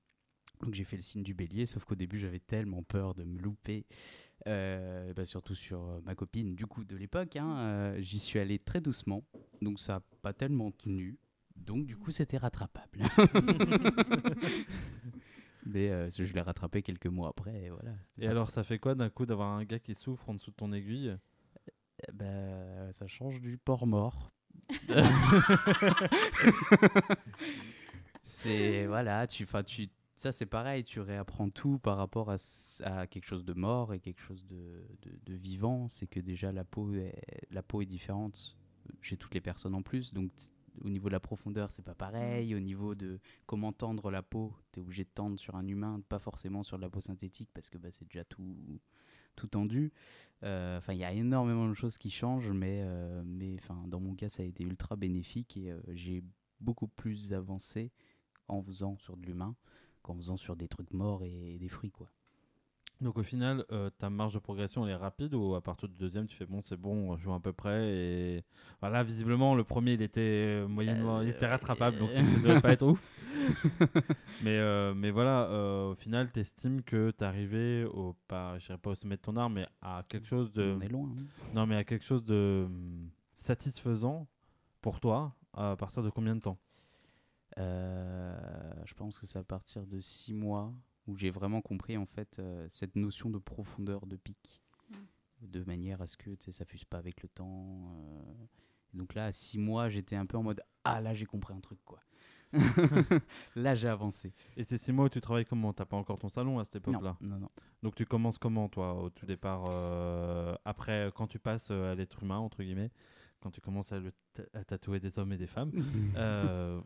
Donc, j'ai fait le signe du bélier. Sauf qu'au début, j'avais tellement peur de me louper. euh, bah, surtout sur ma copine, du coup, de l'époque. hein, euh, J'y suis allé très doucement. Donc, ça n'a pas tellement tenu. Donc, du coup, c'était rattrapable. Mais euh, je l'ai rattrapé quelques mois après. Et voilà. Et alors, ça fait quoi d'un coup d'avoir un gars qui souffre en dessous de ton aiguille? Ben, ça change du porc mort. c'est voilà, tu, 'fin, tu, ça c'est pareil, tu réapprends tout par rapport à, quelque chose de mort et quelque chose de, de, vivant. C'est que déjà la peau, est, la peau est différente chez toutes les personnes en plus, donc au niveau de la profondeur, c'est pas pareil. Au niveau de comment tendre la peau, tu es obligé de tendre sur un humain, pas forcément sur de la peau synthétique parce que bah, c'est déjà tout, tout tendu. Euh, Enfin, il y a énormément de choses qui changent, mais, euh, mais dans mon cas, ça a été ultra bénéfique et euh, j'ai beaucoup plus avancé en faisant sur de l'humain qu'en faisant sur des trucs morts et des fruits, quoi. Donc au final, euh, ta marge de progression elle est rapide ou à partir du deuxième tu fais bon c'est bon je joue à peu près et voilà visiblement le premier il était moyennement il était rattrapable donc ça ne devait pas être ouf mais euh, mais voilà euh, au final tu estimes que tu es arrivé au pas je dirais pas au sommet de ton art mais à quelque chose de On est loin. hein. non mais à quelque chose de hum, satisfaisant pour toi à partir de combien de temps? Euh, je pense que c'est à partir de six mois où j'ai vraiment compris en fait euh, cette notion de profondeur de pic, de manière à ce que tu sais, ça fuse pas avec le temps. euh. Donc là, à six mois, j'étais un peu en mode ah là j'ai compris un truc quoi. là j'ai avancé. et ces six mois où tu travailles comment? T'as pas encore ton salon à cette époque Non, là non, non. Donc tu commences comment toi au tout départ euh, après quand tu passes à l'être humain entre guillemets? Quand tu commences à, le à tatouer des hommes et des femmes? Euh,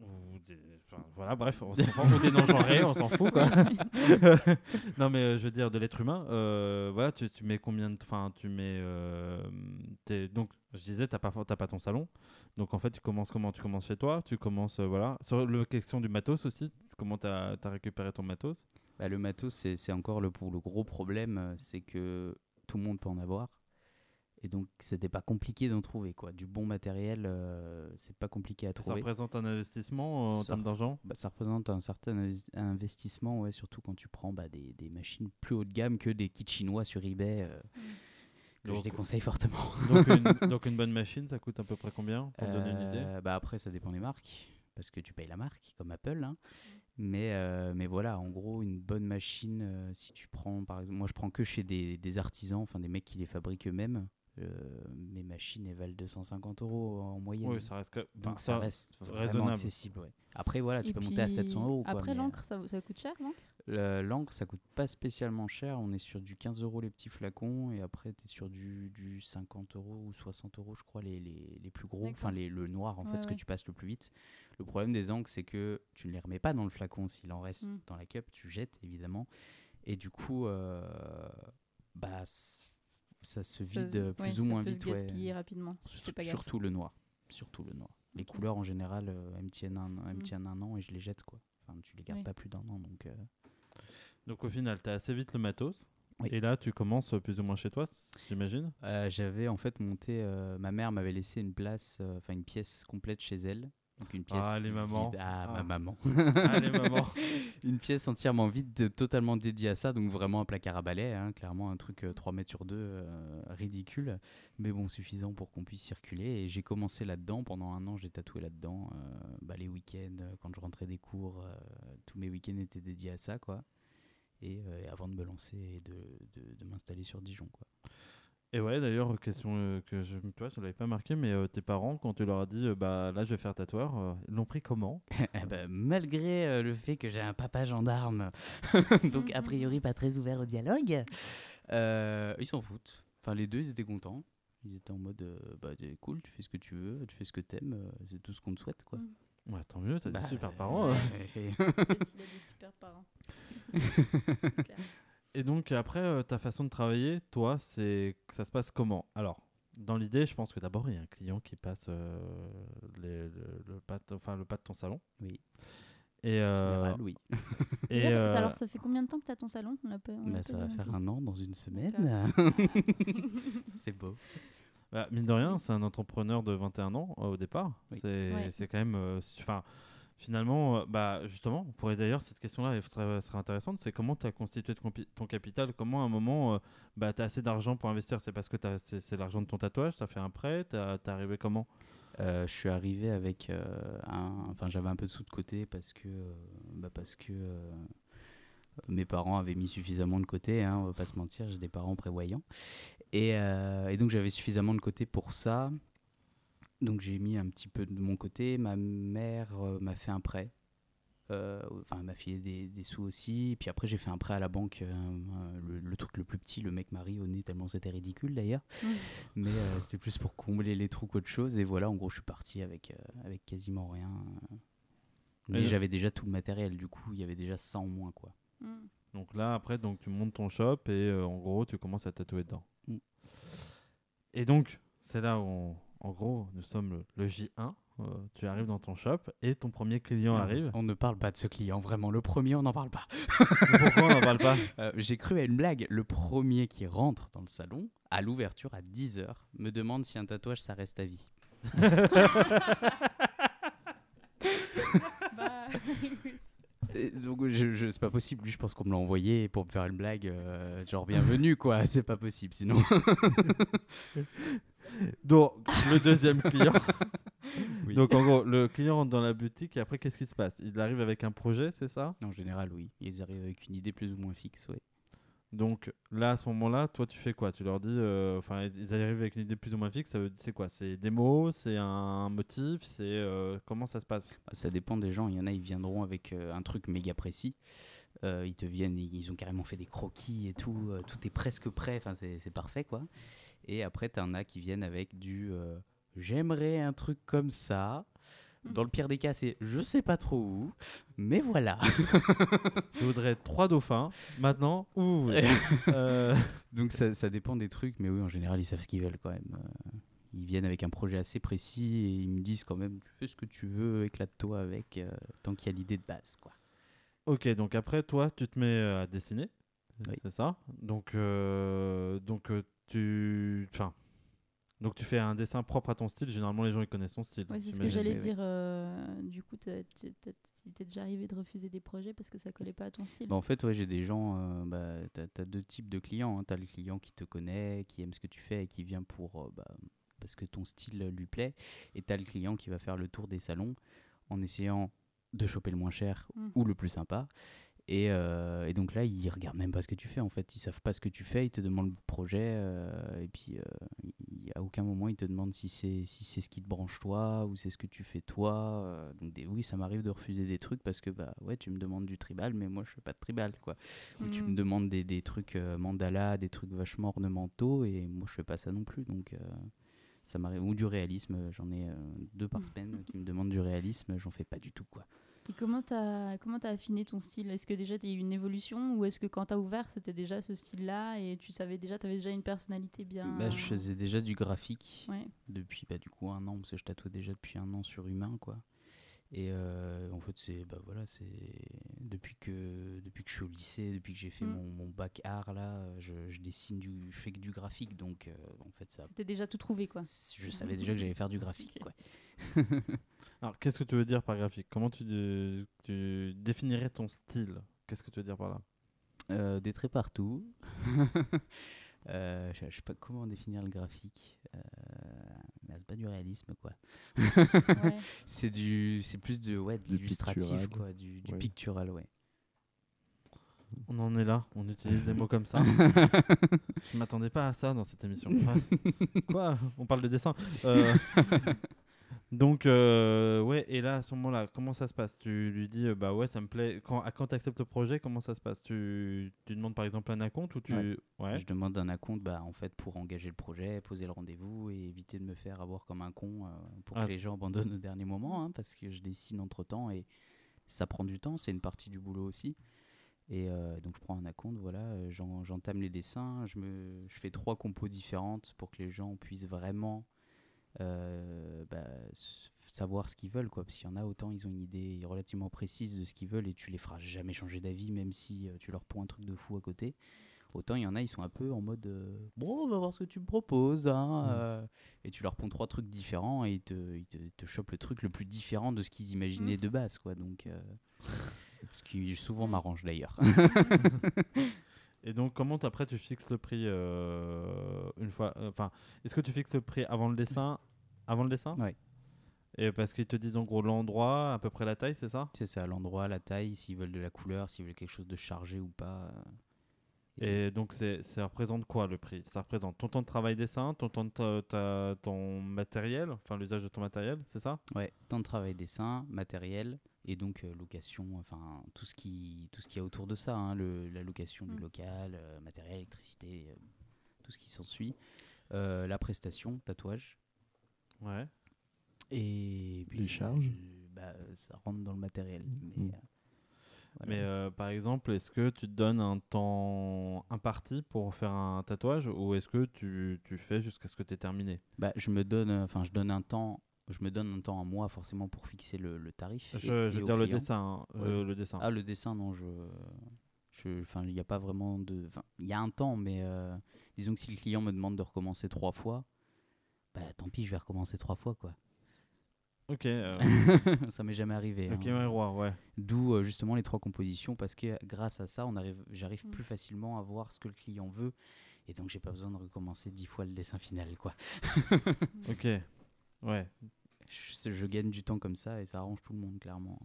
ou des- enfin, voilà bref on s'en fout non genrés on s'en fout quoi. Non mais euh, je veux dire de l'être humain euh, voilà tu, tu mets combien de enfin tu mets euh, t'es- donc je disais t'as pas t'as pas ton salon. Donc en fait tu commences comment? Tu commences chez toi tu commences voilà. Sur la question du matos aussi comment t'as as récupéré ton matos? Bah, le matos, c'est c'est encore le, pour le gros problème, c'est que tout le monde peut en avoir. Et donc, c'était pas compliqué d'en trouver. quoi. Du bon matériel, euh, c'est pas compliqué à Ça trouver. représente un investissement euh, en Ça termes d'argent? Bah, ça représente un certain inves- investissement, ouais, surtout quand tu prends bah, des, des machines plus haut de gamme que des kits chinois sur eBay, euh, que je déconseille fortement. donc, une, donc une bonne machine, ça coûte à peu près combien Pour donner une idée? Euh, bah Après, ça dépend des marques, parce que tu payes la marque, comme Apple. hein. Mais, euh, mais voilà, en gros, une bonne machine, euh, si tu prends, par exemple, moi je prends que chez des, des artisans, enfin des mecs qui les fabriquent eux-mêmes. Mes machines, elles valent 250 euros en moyenne. Oui, ça reste que- Donc enfin, ça, ça- reste vraiment raisonnable. accessible. ouais. Après, voilà, tu Et peux monter à puis, 700 euros. quoi, Après, mais, euh, l'encre, ça, ça coûte cher, l'encre? le- L'encre, ça coûte pas spécialement cher. On est sur du 15 euros les petits flacons et après, tu es sur du, du 50 euros ou 60 euros, je crois, les, les, les plus gros. Enfin, les, le noir, en Ouais, fait, ce que tu passes le plus vite. Le problème des encres, c'est que tu ne les remets pas dans le flacon s'il en reste Mm. dans la cup. Tu jettes, évidemment. Et du coup, euh, bah, ça se Ça- vide euh, ouais, plus ça ou moins peut se vite. ouais. gaspiller rapidement. si pas surtout le noir. Surtout le noir. Les couleurs, en général, euh, elles me tiennent un, elles me Mm. tiennent un an et je les jette, quoi. Enfin, tu les gardes Oui. Pas plus d'un an, donc... euh, Donc au final, tu as assez vite le matos. Oui. Et là, tu commences plus ou moins chez toi, j'imagine Euh, J'avais en fait monté. euh, ma mère m'avait laissé une place, euh, enfin une pièce complète chez elle. Donc une pièce. Ah, les mamans. vide. Ah, Ah. ma maman. Allez, maman. une pièce entièrement vide, de- totalement dédiée à ça. Donc vraiment un placard à balai, hein, clairement un truc euh, 3 mètres sur 2, ridicule. Mais bon, suffisant pour qu'on puisse circuler. Et j'ai commencé là-dedans. Pendant un an, j'ai tatoué là-dedans. euh, bah, les week-ends, euh, quand je rentrais des cours, euh, tous mes week-ends étaient dédiés à ça, quoi. Et, euh, et avant de me lancer et de, de- de m'installer sur Dijon, quoi. Et ouais, d'ailleurs, question euh, que je tu vois, je l'avais pas marqué, mais euh, tes parents, quand tu leur as dit, euh, bah là, je vais faire tatoueur, euh, ils l'ont pris comment? Eh ben, malgré euh, le fait que j'ai un papa gendarme, donc a priori pas très ouvert au dialogue, euh, ils s'en foutent. Enfin, les deux, ils étaient contents. Ils étaient en mode, euh, bah cool, tu fais ce que tu veux, tu fais ce que t'aimes, euh, c'est tout ce qu'on te souhaite, quoi. Mm. Ouais, tant mieux, t'as Bah, des super parents. et- C'est- il a des super parents. Et donc, après, euh, ta façon de travailler, toi, c'est ça se passe comment? Alors, dans l'idée, je pense que d'abord, il y a un client qui passe euh, les- le, le pas de, enfin, le pas de ton salon. Oui. Et, en euh, général, oui. et D'ailleurs, euh, Alors, ça fait combien de temps que tu as ton salon? On l'a pas- on l'a Bah, pas ça va faire un an dans une semaine. c'est beau. Bah, mine de rien, c'est un entrepreneur de 21 ans euh, au départ. Oui. C'est Ouais. c'est quand même. euh, su- Enfin, finalement, euh, bah, justement, on pourrait d'ailleurs, cette question-là serait, serait intéressante c'est comment tu as constitué ton, capi- ton capital? Comment à un moment, euh, bah, tu as assez d'argent pour investir? C'est parce que c'est l'argent de ton tatouage Tu as fait un prêt Tu es arrivé comment? Euh, je suis arrivé avec un. Enfin, j'avais un peu de sous de côté parce que. bah, parce que. mes parents avaient mis suffisamment de côté, hein, on va pas se mentir, j'ai des parents prévoyants. Et, et donc j'avais suffisamment de côté pour ça. Donc j'ai mis un petit peu de mon côté. Ma mère euh, m'a fait un prêt Euh, Enfin, elle m'a filé des, des sous aussi. Et puis après, j'ai fait un prêt à la banque, euh, le, le truc le plus petit, le mec m'a ri au nez tellement c'était ridicule d'ailleurs. Mais euh, c'était plus pour combler les trous qu'autre chose. Et voilà, en gros, je suis parti avec, euh, avec quasiment rien. Mais j'avais déjà tout le matériel, du coup, il y avait déjà ça en moins, quoi. Mm. Donc là, après, donc, tu montes ton shop et euh, en gros, tu commences à tatouer dedans. Mm. Et donc, c'est là où, on- en gros, nous sommes le, le J1. euh, tu arrives dans ton shop et ton premier client Non, arrive. On ne parle pas de ce client, vraiment. Le premier, on n'en parle pas. Pourquoi on n'en parle pas? Euh, J'ai cru à une blague. Le premier qui rentre dans le salon, à l'ouverture, à 10h, me demande si un tatouage, ça reste à vie. Bah, écoute. Et donc, je, je- c'est pas possible. Lui, je pense qu'on me l'a envoyé pour me faire une blague. euh, genre, bienvenue, quoi. C'est pas possible, sinon. Donc, le deuxième client. Oui. Donc, en gros, le client rentre dans la boutique et après, qu'est-ce qui se passe? Il arrive avec un projet, c'est ça? En général, oui. Ils arrivent avec une idée plus ou moins fixe, ouais. Donc, là, à ce moment-là, toi, tu fais quoi? Tu leur dis, euh, enfin, ils arrivent avec une idée plus ou moins fixe, c'est quoi? C'est des mots? C'est un motif? C'est euh, comment ça se passe? Bah, Ça dépend des gens. Il y en a, ils viendront avec euh, un truc méga précis. Ils te viennent, ils ont carrément fait des croquis et tout. tout est presque prêt. Enfin, c'est parfait, quoi. Et après, t'en as qui viennent avec du j'aimerais un truc comme ça. Dans le pire des cas, c'est je sais pas trop où, mais voilà. Je voudrais trois dauphins. Maintenant, où vous voulez. Euh, Donc ça, ça dépend des trucs, mais oui, en général, ils savent ce qu'ils veulent quand même. Ils viennent avec un projet assez précis et ils me disent quand même tu fais ce que tu veux, éclate-toi avec, euh, tant qu'il y a l'idée de base, quoi. ok, donc après, toi, tu te mets euh, à dessiner. Oui. C'est ça Donc, euh, donc tu. Enfin. Donc, tu fais un dessin propre à ton style. Généralement, les gens, ils connaissent ton style. Ouais, c'est ce que j'allais dire. euh, du coup, t'as- t'es déjà arrivé de refuser des projets parce que ça collait pas à ton style? Bah, en fait, ouais, j'ai des gens, euh, bah, tu as, deux types de clients. Tu as le client qui te connaît, qui aime ce que tu fais et qui vient pour, euh, bah, parce que ton style lui plaît. Et tu as le client qui va faire le tour des salons en essayant de choper le moins cher Mm. ou le plus sympa. Et, euh, et donc là, ils regardent même pas ce que tu fais. En fait, ils savent pas ce que tu fais. Ils te demandent le projet. euh, et puis, euh, il- à aucun moment, ils te demandent si c'est si c'est ce qui te branche toi ou c'est ce que tu fais toi. euh, donc des, oui, ça m'arrive de refuser des trucs parce que bah ouais, tu me demandes du tribal, mais moi je fais pas de tribal quoi. Ou tu me Mm. demandes des, des trucs euh, mandala, des trucs vachement ornementaux et moi je fais pas ça non plus. Donc euh, ça m'arrive ou du réalisme. J'en ai euh, deux par semaine qui me demandent du réalisme. J'en fais pas du tout quoi. Et comment t'as comment t'as affiné ton style? Est-ce que déjà t'as eu une évolution ou est-ce que quand t'as ouvert c'était déjà ce style-là et tu savais déjà t'avais déjà une personnalité bien Bah, je faisais déjà du graphique. Ouais. depuis bah, du coup un an parce que je tatouais déjà depuis un an sur humain quoi et euh, en fait c'est bah voilà c'est depuis que depuis que je suis au lycée depuis que j'ai fait Mm. mon, mon bac art là je, je dessine du je fais que du graphique donc euh, en fait ça C'était déjà tout trouvé quoi. je savais déjà que j'allais faire du graphique quoi Alors, qu'est-ce que tu veux dire par graphique? Comment tu, dé- tu définirais ton style? Qu'est-ce que tu veux dire par là? Euh, des traits partout Euh, je, je sais pas comment définir le graphique euh, c'est pas du réalisme quoi Ouais. c'est du c'est plus de ouais de l'illustratif quoi du, du Ouais. pictural ouais On en est là, on utilise des mots comme ça. Je m'attendais pas à ça dans cette émission. Ouais. Quoi? On parle de dessin. Euh, Donc, euh, ouais, et là, à ce moment-là, comment ça se passe? Tu lui dis, euh, bah ouais, ça me plaît. Quand, à- quand tu acceptes le projet, comment ça se passe? Tu, tu demandes par exemple un acompte ou tu. Ouais. Ouais. Je demande un acompte bah, en fait, pour engager le projet, poser le rendez-vous et éviter de me faire avoir comme un con euh, pour Ah. que les gens abandonnent au dernier moment, hein, parce que je dessine entre temps et ça prend du temps, c'est une partie du boulot aussi. Et euh, donc je prends un acompte, voilà, j'en- j'entame les dessins, je, me, je fais trois compos différentes pour que les gens puissent vraiment euh, bah, savoir ce qu'ils veulent, quoi. Parce qu'il y en a autant, ils ont une idée relativement précise de ce qu'ils veulent et tu les feras jamais changer d'avis, même si euh, tu leur prends un truc de fou à côté. Autant il y en a, ils sont un peu en mode euh, bon, on va voir ce que tu me proposes, hein, Mm. euh, et tu leur prends trois trucs différents et ils te, ils te, ils te chopent le truc le plus différent de ce qu'ils imaginaient de base, quoi. Donc, ce qui souvent m'arrange d'ailleurs. Et donc, comment après tu fixes le prix euh, une fois euh, Enfin, est-ce que tu fixes le prix avant le dessin Avant le dessin Ouais. Et parce qu'ils te disent en gros l'endroit, à peu près la taille, c'est ça? C'est ça, l'endroit, la taille, s'ils veulent de la couleur, s'ils veulent quelque chose de chargé ou pas. euh. Et donc, c'est, ça représente quoi le prix? Ça représente ton temps de travail dessin, ton temps de ta- ton matériel, enfin l'usage de ton matériel, c'est ça? Ouais, temps de travail dessin, matériel Et donc euh, location, enfin tout ce qui tout ce qu'il y a autour de ça, hein, le- la location du Mm. local, euh, matériel, électricité, euh, tout ce qui s'ensuit, Euh, la prestation, tatouage. Ouais. Et puis, Les charges je- bah, ça rentre dans le matériel. Mais, Mm. euh, voilà. Mais euh, par exemple, est-ce que tu te donnes un temps imparti pour faire un tatouage ou est-ce que tu, tu fais jusqu'à ce que tu aies terminé? Bah, je me donne, enfin, je donne un temps, je me donne un temps à moi forcément pour fixer le, le tarif. Je, et je veux dire le dessin. hein, euh, le dessin. Ah, le dessin, non, je, je, enfin, il n'y a pas vraiment de, il y a un temps, mais euh, disons que si le client me demande de recommencer trois fois, bah, tant pis, je vais recommencer trois fois, quoi. Ok. euh, ça m'est jamais arrivé. ok, hein. ouais, roi, ouais. D'où euh, justement les trois compositions, parce que grâce à ça, on arrive, j'arrive Mm. plus facilement à voir ce que le client veut, et donc j'ai pas besoin de recommencer dix fois le dessin final, quoi. Ok. Ouais. Je, je gagne du temps comme ça et ça arrange tout le monde, clairement.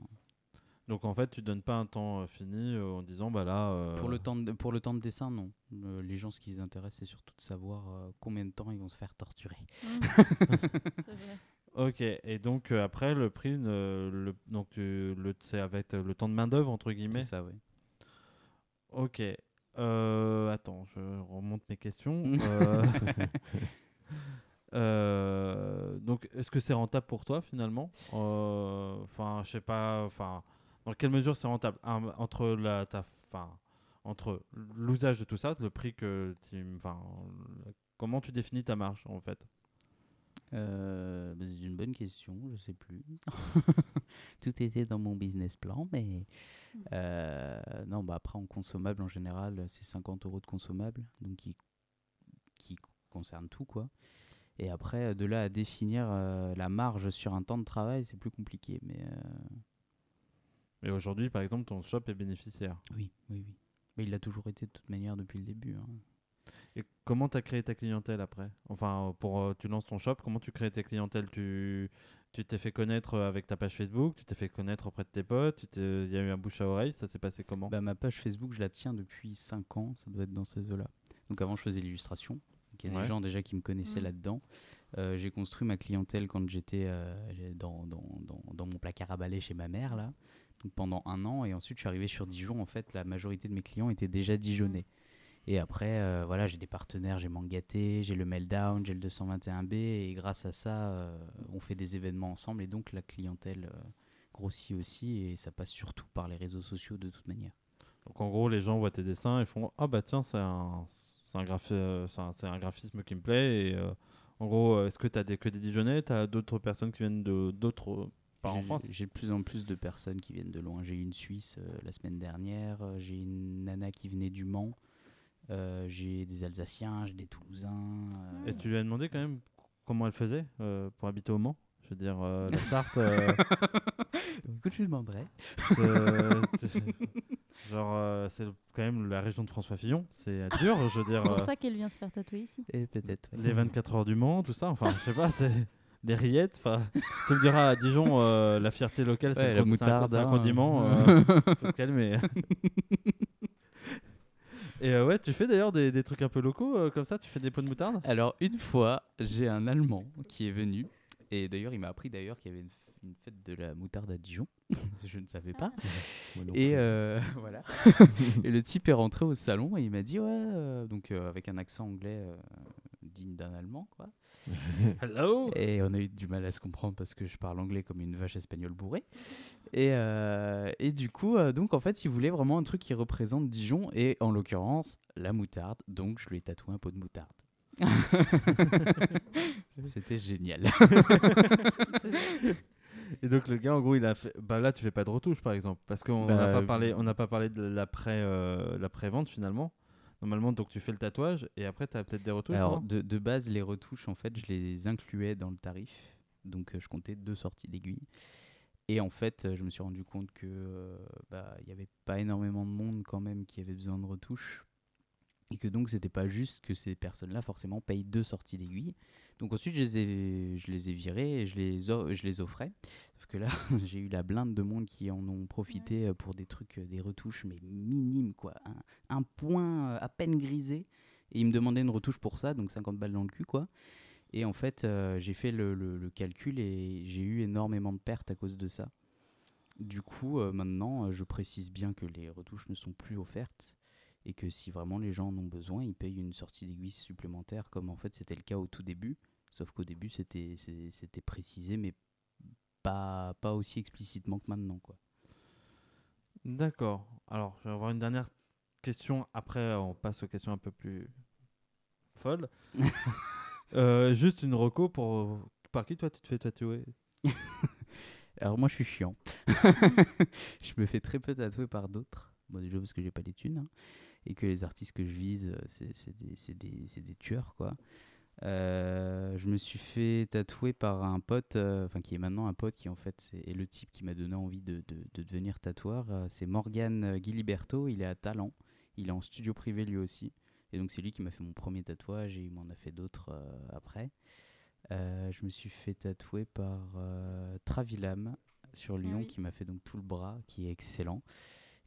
Donc en fait, tu donnes pas un temps euh, fini euh, en disant bah là. euh, Pour, le temps de, pour le temps de dessin, non. Euh, les gens, ce qui les intéresse, c'est surtout de savoir euh, combien de temps ils vont se faire torturer. Mm. Vrai. Ok. Et donc euh, après le prix, ne- le, donc tu- le, c'est avec euh, le temps de main d'œuvre entre guillemets. C'est ça, oui. Ok. Euh, attends, je remonte mes questions. Euh, donc, est-ce que c'est rentable pour toi finalement? Euh, Enfin, je sais pas. Enfin, dans quelle mesure c'est rentable? Un- entre la, ta, entre l'usage de tout ça, le prix que, tu, comment tu définis ta marge en fait? Euh, bah, c'est une bonne question, je sais plus. Tout était dans mon business plan, mais euh, non, bah après en consommable en général, c'est 50 euros de consommable, donc qui, qui concerne tout quoi. Et après, de là à définir euh, la marge sur un temps de travail, c'est plus compliqué, mais euh, Mais aujourd'hui, par exemple, ton shop est bénéficiaire. oui, oui, oui. Mais il l'a toujours été de toute manière depuis le début. hein. Et comment tu as créé ta clientèle après? Enfin, pour euh, tu lances ton shop, comment tu crées ta clientèle Tu tu t'es fait connaître avec ta page Facebook, tu t'es fait connaître auprès de tes potes, il y a eu un bouche à oreille, ça s'est passé comment? Bah, ma page Facebook, je la tiens depuis 5 ans, ça doit être dans ces eaux-là. Donc avant, je faisais l'illustration. Donc, Il y a Ouais. des gens déjà qui me connaissaient Mm. là-dedans. Euh, j'ai construit ma clientèle quand j'étais euh, dans, dans, dans, dans mon placard à balai chez ma mère, là. Donc pendant un an. Et ensuite, je suis arrivé sur Dijon. En fait, la majorité de mes clients étaient déjà dijonnais. Et après, euh, voilà, j'ai des partenaires, j'ai Mangaté, j'ai le Meltdown, j'ai le 221B. Et grâce à ça, euh, on fait des événements ensemble. Et donc, la clientèle euh, grossit aussi. Et ça passe surtout par les réseaux sociaux de toute manière. Donc en gros, les gens voient tes dessins et font Ah bah tiens, c'est un, c'est un, graphi- euh, un, un graphisme qui me plaît. Et euh, en gros, euh, est-ce que tu as des, que des Dijonnais Tu as d'autres personnes qui viennent de d'autres. Pas en J'ai- France J'ai de plus en plus de personnes qui viennent de loin. J'ai eu une Suisse euh, la semaine dernière, j'ai une nana qui venait du Mans, euh, j'ai des Alsaciens, j'ai des Toulousains. euh, Et tu lui as demandé quand même comment elle faisait pour habiter au Mans? Je veux dire, euh, la Sarthe. euh, Écoute, je lui demanderai. euh, genre, euh, c'est quand même la région de François Fillon. C'est dur, je veux dire. C'est pour euh, ça qu'elle vient se faire tatouer ici. Et peut-être. ouais. les 24 heures du Mans, tout ça. Enfin, je sais pas, c'est les rillettes. Enfin, tu me diras à Dijon, euh, la fierté locale, c'est Ouais, la con- c'est un, moutarde, c'est un hein. condiment. euh, faut se calmer. Et euh, ouais, tu fais d'ailleurs des, des trucs un peu locaux euh, comme ça. Tu fais des pots de moutarde? Alors, une fois, j'ai un Allemand qui est venu. Et d'ailleurs, il m'a appris d'ailleurs qu'il y avait une, fête de la moutarde à Dijon. je ne savais pas. Non Et euh, voilà. et le type est rentré au salon et il m'a dit ouais, euh, donc euh, avec un accent anglais euh, digne d'un allemand quoi. Hello. Et on a eu du mal à se comprendre parce que je parle anglais comme une vache espagnole bourrée. Et, euh, et du coup, euh, donc en fait, il voulait vraiment un truc qui représente Dijon et en l'occurrence la moutarde. Donc je lui ai tatoué un pot de moutarde. C'était génial. Et donc le gars, en gros, il a fait. Bah là, tu fais pas de retouche, par exemple, parce qu'on n'a Bah, pas parlé. On n'a pas parlé de l'après, euh, l'après-vente finalement. Normalement, donc tu fais le tatouage et après, tu as peut-être des retouches. Alors de, de base, les retouches, en fait, je les incluais dans le tarif. Donc euh, je comptais deux sorties d'aiguille. Et en fait, euh, je me suis rendu compte que euh, bah, il n'y avait pas énormément de monde quand même qui avait besoin de retouches. Et que donc, c'était pas juste que ces personnes-là, forcément, payent deux sorties d'aiguille. Donc ensuite, je les ai, je les ai virés et je les, je les offrais. Sauf que là, j'ai eu la blinde de monde qui en ont profité euh, pour des trucs, euh, des retouches, mais minimes, quoi. Un, un point euh, à peine grisé. Et ils me demandaient une retouche pour ça, donc 50 balles dans le cul, quoi. Et en fait, euh, j'ai fait le, le- le calcul et j'ai eu énormément de pertes à cause de ça. Du coup, euh, maintenant, euh, je précise bien que les retouches ne sont plus offertes et que si vraiment les gens en ont besoin, ils payent une sortie d'aiguille supplémentaire, comme en fait c'était le cas au tout début. Sauf qu'au début, c'était précisé, mais pas, pas aussi explicitement que maintenant. Quoi. D'accord. Alors, je vais avoir une dernière question. Après, on passe aux questions un peu plus folles. Euh, juste une reco pour. Par qui toi tu te fais tatouer? Alors moi, je suis chiant. je me fais très peu tatouer par d'autres. Bon, déjà parce que j'ai pas les thunes. hein, et que les artistes que je vise, euh, c'est des, tueurs, quoi. Euh, je me suis fait tatouer par un pote, euh, enfin qui est maintenant un pote qui en fait est le type qui m'a donné envie de, de- de devenir tatoueur. Euh, c'est Morgan Guiliberto, il est à Talent, il est en studio privé lui aussi. Et donc c'est lui qui m'a fait mon premier tatouage et il m'en a fait d'autres après. Je me suis fait tatouer par Travilam sur Lyon oui. qui m'a fait donc tout le bras, qui est excellent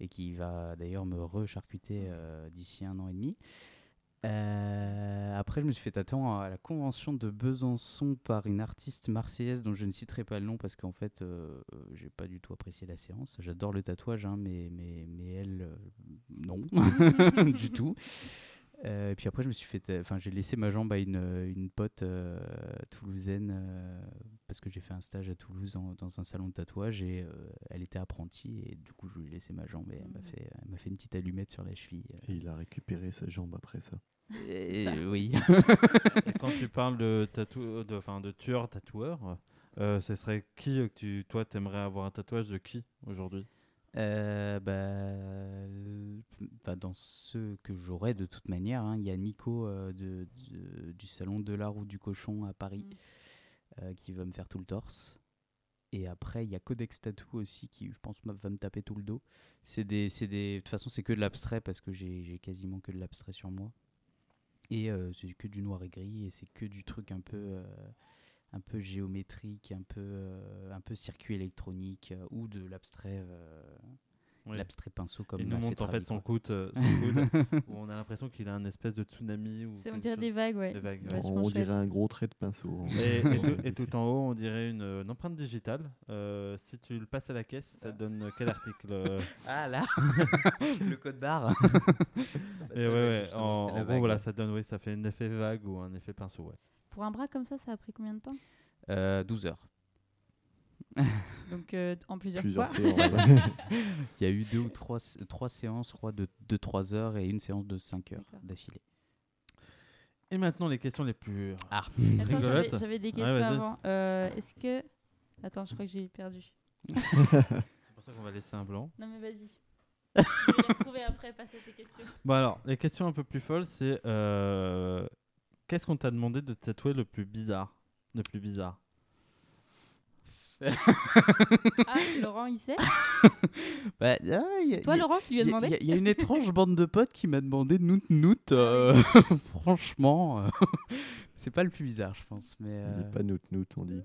et qui va d'ailleurs me recharcuter euh, d'ici un an et demi. Euh, après, je me suis fait tatouer à la convention de Besançon par une artiste marseillaise dont je ne citerai pas le nom parce qu'en fait, euh, euh, j'ai pas du tout apprécié la séance. J'adore le tatouage, hein, mais, mais, mais elle, non, du tout. Euh, et puis après, je me suis fait, ta- enfin, j'ai laissé ma jambe à une, euh, une pote euh, toulousaine euh, parce que j'ai fait un stage à Toulouse en- dans un salon de tatouage et euh, elle était apprentie et du coup, je lui ai laissé ma jambe et elle m'a Mhm. fait, elle m'a fait une petite allumette sur la cheville. Et il a récupéré sa jambe après ça. Et- ça. oui. Et quand tu parles de, tatou... de, enfin, de tueur tatoueur, euh, ce serait qui euh, que tu, toi t'aimerais avoir un tatouage de qui aujourd'hui? Euh, bah, bah, dans ceux que j'aurai de toute manière, hein, il y a Nico euh, de, de- du salon de la roue du cochon à Paris Mm. euh, qui va me faire tout le torse. Et après, il y a Codex Tattoo aussi qui, je pense, va me taper tout le dos. C'est des, c'est des, de toute façon, c'est que de l'abstrait parce que j'ai j'ai quasiment que de l'abstrait sur moi. Et c'est que du noir et gris et c'est que du truc un peu, un peu géométrique, un peu, euh, un peu circuit électronique euh, ou de l'abstrait, euh, Oui. l'abstrait pinceau comme Il nous montre en fait son coude, euh, son coude où on a l'impression qu'il a un espèce de tsunami. Ou C'est- On dirait chose. des vagues, ouais. Des vagues, C'est ouais. vachement on dirait un gros trait de pinceau. Et, tout, et vérité. tout en haut, on dirait une, euh, une empreinte digitale. Euh, si tu le passes à la caisse, ça te donne quel article euh Ah là, le code barre. Et ouais, ouais, en, en gros, voilà, ça donne, oui, ça fait un effet vague ou un effet pinceau. Ouais. Pour un bras comme ça, ça a pris combien de temps? Euh, 12 heures. Donc euh, en plusieurs, Plusieurs fois. séances. ouais. Il y a eu deux ou trois, sé- trois séances, je crois, de, de 3 heures et une séance de 5 heures d'affilée. Et maintenant, les questions les plus. Ah, Attends, j'avais- des questions avant. Euh, Est-ce que. Attends, je crois que j'ai perdu. C'est pour ça qu'on va laisser un blanc. Non, mais vas-y. je vais les retrouver après, passer tes questions. Bon, alors, les questions un peu plus folles, c'est euh, qu'est-ce qu'on t'a demandé de tatouer le plus bizarre? Le plus bizarre? Ah, Laurent, il sait bah, Toi, Laurent, tu lui as demandé a- il y a une étrange bande de potes qui m'a demandé Nout Nout. euh, franchement, euh, c'est pas le plus bizarre, je pense. Mais, On dit euh, pas nout nout, on dit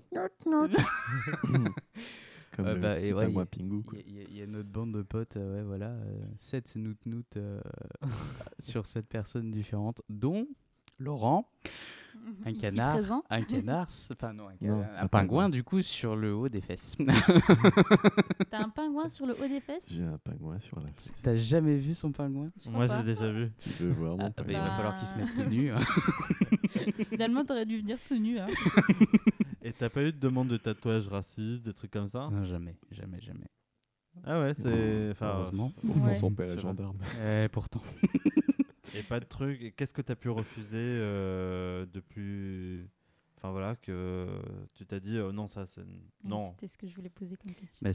comme Euh, le bah, petit ouais, pingouin il- Pingu. quoi. Il y, a- y a notre bande de potes, euh, ouais, voilà, 7 Nout Nout euh, sur 7 personnes différentes, dont Laurent, un Ici canard, présent. un canard, enfin non, un, Non, un un pingouin du coup sur le haut des fesses. T'as un pingouin sur le haut des fesses? J'ai un pingouin sur la fesse. T'as jamais vu son pingouin? Moi, j'ai déjà vu. Tu veux voir mon Ah, bah, Il pingouin va falloir qu'il se mette tout nu. hein. Finalement, t'aurais dû venir tout nu. Hein. Et t'as pas eu de demande de tatouage raciste, des trucs comme ça? Non, jamais, jamais, jamais. Ah ouais, c'est. Enfin, Heureusement. Pourtant, Ouais. son père est gendarme. Eh, pourtant. Et pas de trucs. Et qu'est-ce que tu as pu refuser euh, depuis. Enfin voilà, que tu t'as dit euh, non, ça c'est. Non. C'était ce que je voulais poser comme question. Bah,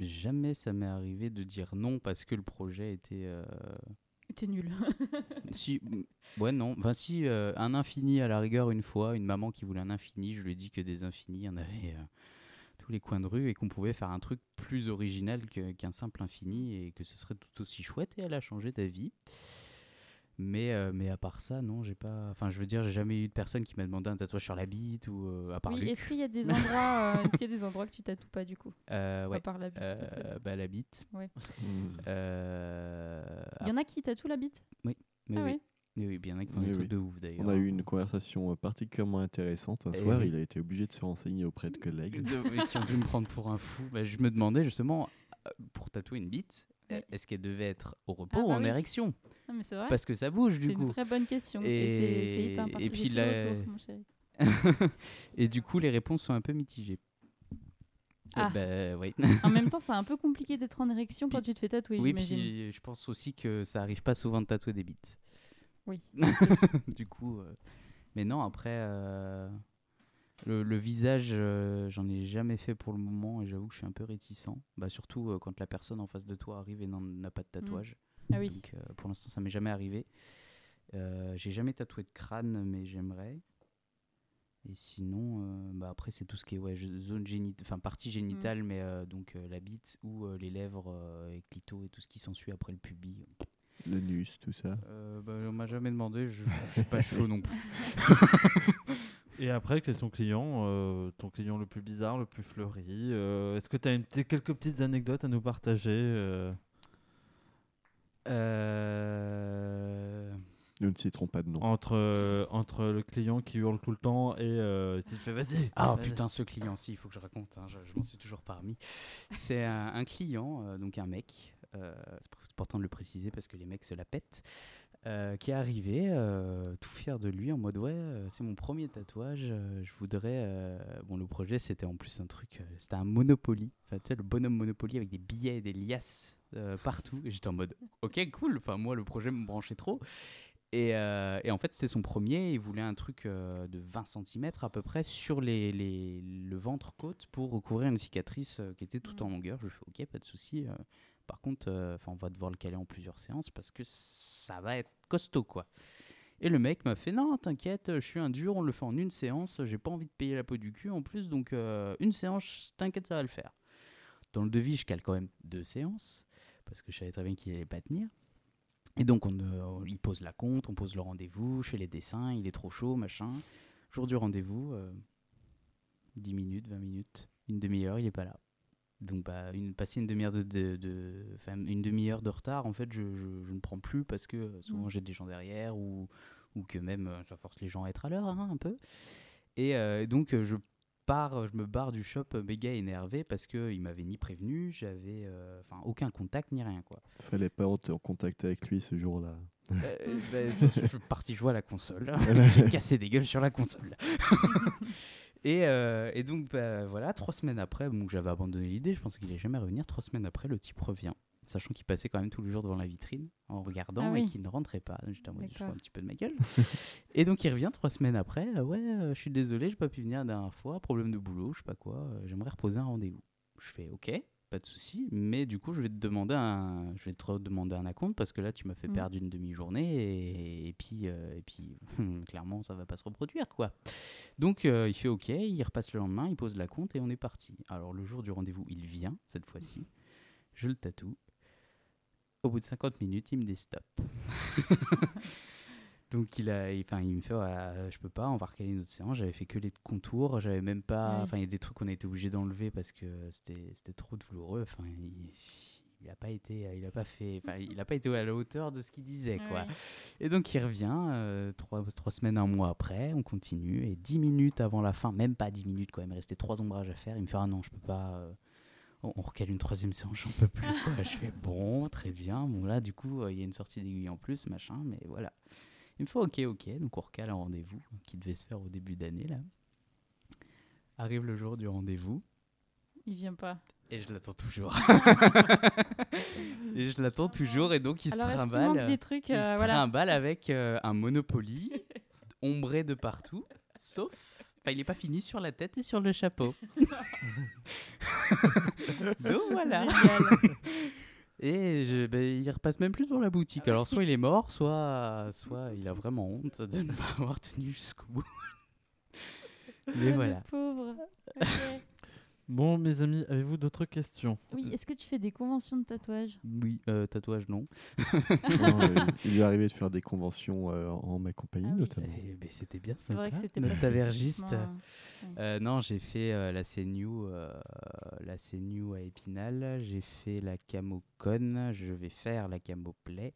jamais ça m'est arrivé de dire non parce que le projet était. euh, T'es nul. si, ouais, non. Enfin, si, euh, un infini à la rigueur, une fois, une maman qui voulait un infini, je lui ai dit que des infinis, il y en avait euh, tous les coins de rue et qu'on pouvait faire un truc plus original qu'un simple infini et que ce serait tout aussi chouette et elle a changé d'avis. Mais, euh, mais à part ça, non, j'ai pas. Enfin, je veux dire, j'ai jamais eu de personne qui m'a demandé un tatouage sur la bite ou euh, à part Oui, est-ce qu'il y a des endroits, euh, est-ce qu'il y a des endroits que tu tatoues pas du coup, Euh, à ouais. part la bite Euh, bah, la bite. Mm. Euh, Il y en a qui tatouent la bite? Mais Ah oui. ouais. Mais oui, bien Oui, des oui. trucs de ouf d'ailleurs. On a eu une conversation particulièrement intéressante. Un Eh soir, oui. il a été obligé de se renseigner auprès de collègues. de- oui, qui ont dû me prendre pour un fou. Bah, je me demandais justement pour tatouer une bite, Oui. euh, est-ce qu'elle devait être au repos Ah ou bah en oui. érection? Non, mais vrai. Parce que ça bouge C'est du une coup. vraie bonne question. Et- Et, c'est- c'est éteint par et j'ai puis la- retour, mon chéri. Et du coup, les réponses sont un peu mitigées. Ah. Euh, bah, oui. En même temps, c'est un peu compliqué d'être en érection quand tu te fais tatouer, oui, puis je pense aussi que ça arrive pas souvent de tatouer des bites. Oui. du coup, euh, mais non, après, euh, le, le visage, euh, j'en ai jamais fait pour le moment et j'avoue que je suis un peu réticent. Bah, surtout euh, quand la personne en face de toi arrive et n'en- n'a pas de tatouage. Ah oui. Donc, euh, pour l'instant, ça m'est jamais arrivé. Euh, J'ai jamais tatoué de crâne, mais j'aimerais. Et sinon, euh, bah après, c'est tout ce qui est ouais, zone génitale, enfin partie génitale, mais euh, donc euh, la bite ou euh, les lèvres euh, et clito et tout ce qui s'ensuit après le pubis. L'anus, tout ça. Euh, bah, on m'a jamais demandé, je, je suis pas chaud non plus. Et après, question client, euh, ton client le plus bizarre, le plus fleuri. euh, Est-ce que tu as une, quelques petites anecdotes à nous partager euh Euh, Nous ne citerons pas de nom. entre, euh, entre le client qui hurle tout le temps et euh, s'il fait vas-y. Ah putain, ce client, si, il faut que je raconte, hein, je, je m'en suis toujours parmi. C'est un, un client, euh, donc un mec, euh, c'est important de le préciser parce que les mecs se la pètent, euh, qui est arrivé euh, tout fier de lui en mode ouais, euh, c'est mon premier tatouage, je voudrais. Bon, le projet c'était en plus un truc, c'était un Monopoly, enfin tu sais, le bonhomme Monopoly avec des billets et des liasses partout. Et j'étais en mode ok, cool, enfin moi le projet me branchait trop. Et, et en fait, c'était son premier. Il voulait un truc de 20 cm à peu près sur les, les- le ventre-côte pour recouvrir une cicatrice qui était tout en longueur. Je fais OK, pas de souci. Par contre, euh, on va devoir le caler en plusieurs séances parce que ça va être costaud, quoi. Et le mec m'a fait non, t'inquiète, je suis un dur, on le fait en une séance. J'ai pas envie de payer la peau du cul en plus, donc euh, une séance, t'inquiète, ça va le faire. Dans le devis, je cale quand même deux séances parce que je savais très bien qu'il allait pas tenir. Et donc, on, euh, il pose la compte, on pose le rendez-vous, je fais les dessins, il est trop chaud, machin. Jour du rendez-vous, euh, 10 minutes, 20 minutes, une demi-heure, il est pas là. Donc, bah, une, passer une demi-heure de, de, une demi-heure de retard, en fait, je, je- je ne prends plus parce que souvent Mm. j'ai des gens derrière ou, ou que même euh, ça force les gens à être à l'heure, hein, un peu. Et euh, donc, euh, je pars, je me barre du shop méga énervé parce qu'il m'avait ni prévenu, j'avais euh, enfin aucun contact ni rien, quoi. Fallait pas être en contact avec lui ce jour-là. Euh, bah, je, je suis parti jouer à la console. J'ai cassé des gueules sur la console. et, euh, et donc, bah, voilà, trois semaines après, bon, j'avais abandonné l'idée, je pensais qu'il allait jamais revenir. Trois semaines après, le type revient, sachant qu'il passait quand même tous les jours devant la vitrine en regardant Ah et qu'il ne rentrait pas. Donc, J'étais en mode, je un petit peu de ma gueule. et donc, il revient trois semaines après. euh, ouais, euh, je suis désolé, j'ai pas pu venir la dernière fois, problème de boulot, je sais pas quoi, j'aimerais reposer un rendez-vous. Je fais, ok. Pas de souci, mais du coup, je vais te demander un, je vais te redemander un acompte parce que là, tu m'as fait Mhm. perdre une demi-journée et, et puis, euh, et puis, clairement, ça va pas se reproduire, quoi. Donc, euh, il fait OK, il repasse le lendemain, il pose la compte et on est parti. Alors, le jour du rendez-vous, il vient cette fois-ci. Je le tatoue. Au bout de 50 minutes, il me dit stop. Donc il a, il- enfin il me fait, ouais, je peux pas, on va recaler une autre séance. J'avais fait que les contours, j'avais même pas, enfin il y a des trucs qu'on a été obligé d'enlever parce que c'était, c'était trop douloureux. Enfin il, il a pas été, il a pas fait, il a pas été à la hauteur de ce qu'il disait quoi. Ouais. Et donc il revient euh, trois, trois semaines, un mois après, on continue et dix minutes avant la fin, même pas dix minutes quoi, il me restait trois ombrages à faire. Il me fait ah non je peux pas. euh, on, recale une troisième séance, j'en peux plus. quoi. je fais bon, très bien. Bon là du coup euh, il y a une sortie d'aiguille en plus, machin, mais voilà. Il me fait ok, ok, donc on recale un rendez-vous qui devait se faire au début d'année là. Arrive le jour du rendez-vous Il vient pas. et je l'attends toujours. et je l'attends toujours et donc il se Alors, trimballe. manque des trucs Il euh, se voilà. trimballe avec euh, un Monopoly ombré de partout, sauf. Enfin, il n'est pas fini sur la tête et sur le chapeau. Donc voilà. Et je, ben, il repasse même plus devant la boutique. Alors soit il est mort, soit, soit il a vraiment honte de ne pas avoir tenu jusqu'au bout. Mais voilà. Le pauvre. Bon, mes amis, avez-vous d'autres questions? Oui, est-ce que tu fais des conventions de tatouage Oui, euh, tatouage non. Non, euh, il lui est arrivé de faire des conventions euh, en ma compagnie, Ah oui. notamment. Eh ben, C'était bien C'est vrai que sympa, c'était notre spécifiquement- Euh, non, j'ai fait euh, la CNU, euh, la CNU à Épinal, j'ai fait la Camocon, je vais faire la Camoplay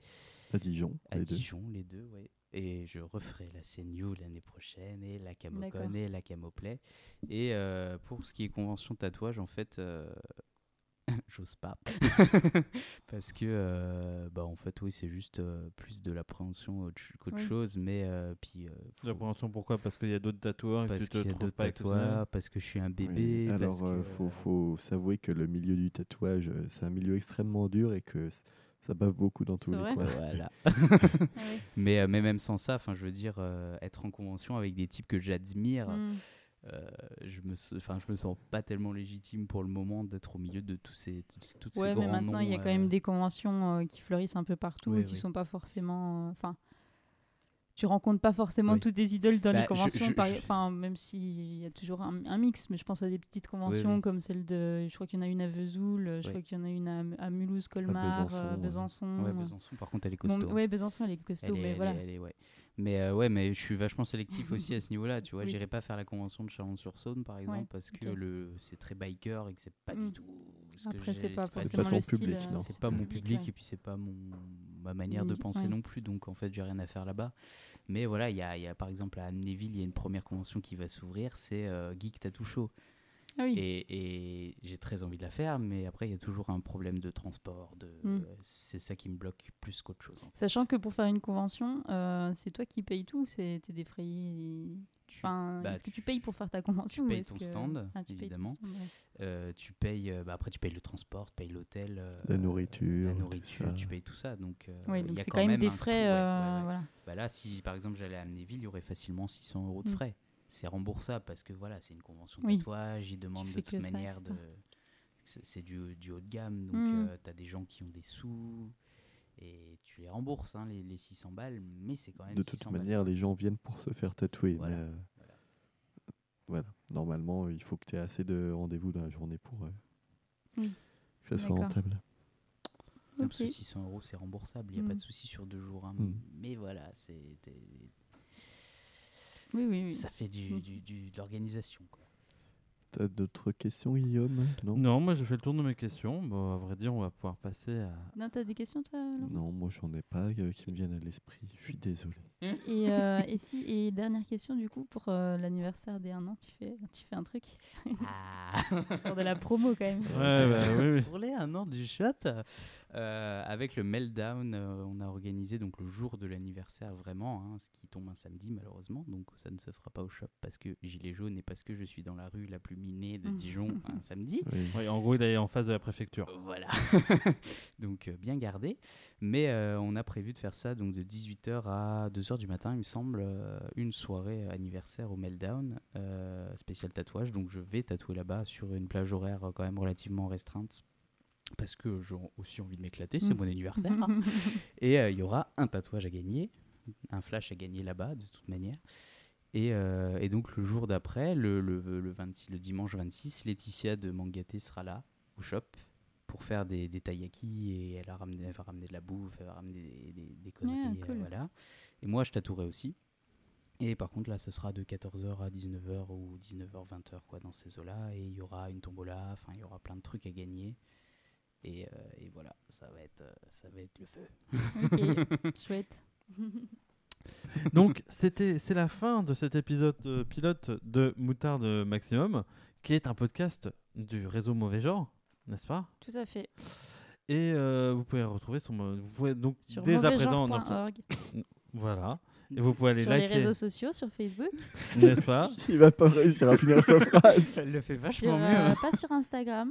À Dijon, à les deux. Dijon, les deux, ouais. Et je referai la CNU l'année prochaine et la Camocon et la Camoplay. Et euh, pour ce qui est convention tatouage, en fait, euh, j'ose pas. Parce que, euh, bah, en fait, oui, c'est juste euh, plus de l'appréhension autre- qu'autre Oui. chose. Mais euh, puis, euh, faut- L'appréhension, pourquoi? Parce qu'il y a d'autres tatoueurs parce qu'il y a d'autres tatouages, parce que je suis un Oui, bébé. parce Alors, euh, que, faut, faut s'avouer que le milieu du tatouage, c'est un milieu extrêmement dur et que ça bave beaucoup dans tous les coins. Voilà. Ah ouais. mais, euh, mais même sans ça, enfin, je veux dire, euh, être en convention avec des types que j'admire, Mm. euh, je me, s- enfin, je me sens pas tellement légitime pour le moment d'être au milieu de tous ces, toutes ces Ouais, mais grands maintenant, il y a quand même des conventions euh, qui fleurissent un peu partout Oui, et qui oui. sont pas forcément. euh, Enfin, tu rencontres pas forcément Oui. toutes des idoles dans Bah, les je- conventions. je- par- je- Enfin, même s'il y a toujours un, un mix, mais je pense à des petites conventions oui. comme celle de. Je crois qu'il y en a une à Vesoul, je crois qu'il y en a une à, à Mulhouse, Colmar, Besançon, euh. Besançon. Ouais, Besançon, par contre, elle est Bon, costaud. ouais, Besançon, elle est costaud, Elle est- mais elle voilà. est- elle est- ouais. Mais euh, ouais, mais je suis vachement sélectif aussi à ce niveau-là. Tu vois, j'irai pas faire la convention de Chalon-sur-Saône, par exemple, parce que le c'est très biker et que c'est pas Mm. du tout. Que Après, c'est pas ton public, euh, non. c'est pas mon public ouais. et puis c'est pas mon ma manière de penser ouais. non plus donc en fait j'ai rien à faire là-bas mais voilà il y a, il y a par exemple à Amnéville il y a une première convention qui va s'ouvrir c'est euh, Geek Tattoo Show Ah oui. et, et j'ai très envie de la faire mais après il y a toujours un problème de transport de Mm. c'est ça qui me bloque plus qu'autre chose fait. Sachant que pour faire une convention, euh, c'est toi qui payes tout, c'est t'es défrayé. Tu- Enfin, bah, est-ce que tu payes pour faire ta convention tu payes ton que- stand, Ah, tu payes ton évidemment. stand, ouais. Euh, tu payes euh, bah après tu payes le transport tu payes l'hôtel euh, La nourriture, la nourriture tu payes tout ça donc euh, Ouais, il donc y a c'est quand même des frais. coût, ouais, ouais, ouais. voilà. Bah là, si par exemple j'allais à Amnéville, il y aurait facilement 600 euros de Mm. frais. C'est remboursable parce que voilà, c'est une convention de Oui. tatouage, ils demandent de toute ça, manière c'est de. ça. C'est c'est du, du haut de gamme, donc Mm. tu as des gens qui ont des sous et tu les rembourses, hein, les, les 600 balles, mais c'est quand même De toute 600 balles. manière, les gens viennent pour se faire tatouer. Voilà, mais, euh, voilà. Normalement, il faut que tu aies assez de rendez-vous dans la journée pour euh, Oui. que ça soit rentable. Parce que Ok. 600 euros, c'est remboursable, il n'y a pas de souci sur deux jours. hein, Mm. Mais voilà, c'est Oui, oui, oui. ça fait du, Mm. du- du- de l'organisation. quoi. T'as d'autres questions, Guillaume? Non? Non, moi j'ai fait le tour de mes questions. Bon, à vrai dire, on va pouvoir passer à. Non, t'as des questions, toi Laurent? Non, moi j'en ai pas euh, qui me viennent à l'esprit. Je suis désolé. et, euh, et, si, et dernière question, du coup, pour euh, l'anniversaire des 1 an, tu fais, tu fais un truc? Ah Pour de la promo, quand même. Ouais, bah, oui, oui. Pour les un an du shop, euh, avec le Meltdown, euh, on a organisé donc le jour de l'anniversaire vraiment, hein, ce qui tombe un samedi malheureusement, donc ça ne se fera pas au shop parce que gilet jaune et parce que je suis dans la rue la plus minée de Mm. Dijon un samedi. Oui. En gros, il est en face de la préfecture. Voilà, donc euh, bien gardé. Mais euh, on a prévu de faire ça donc de 18h à 2h du matin, il me semble, euh, une soirée anniversaire au Meltdown, euh, spécial tatouage. Donc je vais tatouer là-bas sur une plage horaire euh, quand même relativement restreinte. Parce que j'ai aussi envie de m'éclater, c'est Mm. mon anniversaire. hein. Et euh, il y aura un tatouage à gagner, un flash à gagner là-bas de toute manière. Et, euh, et donc le jour d'après, le, le, le 26, le dimanche 26, Laetitia de Mangaté sera là au shop pour faire des, des taiyaki et elle, a ramené, elle va ramener de la bouffe, elle va ramener des, des, des conneries. euh, cool. voilà. Et moi je tatouerai aussi. Et par contre là ce sera de 14h à 19h ou 19h 20h quoi dans ces eaux-là et il y aura une tombola, enfin il y aura plein de trucs à gagner. Et, euh, et voilà, ça va être euh, ça va être le feu. ok, chouette. Donc, c'était, c'est la fin de cet épisode euh, pilote de Moutarde Maximum, qui est un podcast du réseau Mauvais Genre, n'est-ce pas? Tout à fait. Et euh, vous pouvez retrouver son. Vous pouvez donc Sur dès à présent. mauvaisgenre.org. Voilà. Et vous pouvez aller Sur les liker, réseaux sociaux, sur Facebook. n'est-ce pas? Il va pas réussir à finir sa phrase. Elle le fait sur, euh, pas sur Instagram.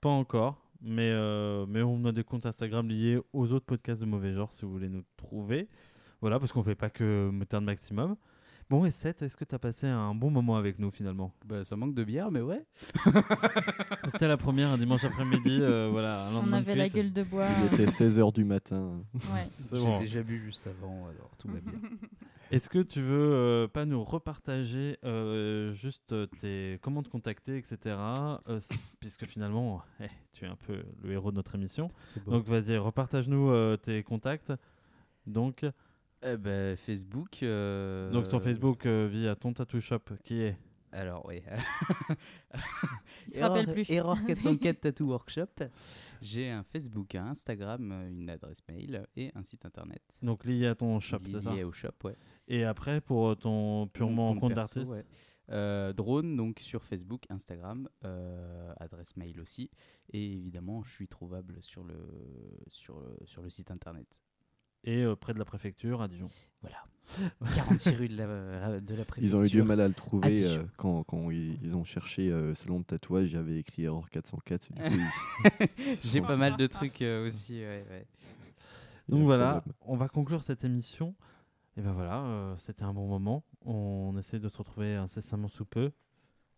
Pas encore, mais, euh, mais on a des comptes Instagram liés aux autres podcasts de mauvais genre si vous voulez nous trouver. Voilà, parce qu'on fait pas que Moutarde Maximum. Bon, et Seth, est-ce que tu as passé un bon moment avec nous finalement? Bah, ça manque de bière, mais ouais. C'était la première un dimanche après-midi. euh, voilà, un On avait la gueule de bois. Il était 16h du matin. Ouais. C'est J'ai bon. déjà bu juste avant, alors tout va bien. Est-ce que tu veux euh, pas nous repartager euh, juste euh, tes comment te contacter, etc. euh, puisque finalement, eh, tu es un peu le héros de notre émission. Donc vas-y, repartage-nous euh, tes contacts. Donc, Eh ben, Facebook. euh, donc sur Facebook euh, via ton tattoo shop qui est Alors, oui. Il se rappelle Error- plus. Error 404 Tattoo Workshop. J'ai un Facebook, un Instagram, une adresse mail et un site internet. donc lié à ton shop, c'est ça Lié au shop, ouais. Et après pour euh, ton purement Mon compte perso, d'artiste. ouais. Euh, drone, donc sur Facebook, Instagram, euh, adresse mail aussi. Et évidemment, je suis trouvable sur le, sur le, sur le site internet. Et euh, près de la préfecture à Dijon. Voilà. 46 rue de la, de la préfecture. Ils ont eu du mal à le trouver euh, quand, quand ils, ils ont cherché euh, salon de tatouage. J'avais écrit erreur 404. Du coup, ils- J'ai pas mal de trucs euh, aussi. ouais, ouais. Donc voilà, problème. on va conclure cette émission. Et ben voilà, euh, c'était un bon moment. On essaie de se retrouver incessamment sous peu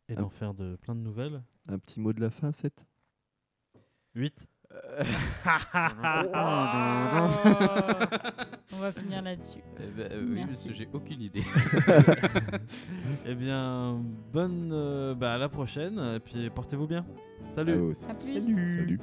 et d'en faire de plein de nouvelles. Un petit mot de la fin, 7 8. On va finir là-dessus. Eh ben, euh, oui, parce Merci. que j'ai aucune idée. Eh bien, bonne. euh, bah, à la prochaine. Et puis portez-vous bien. Salut. Ouais, À plus. Salut.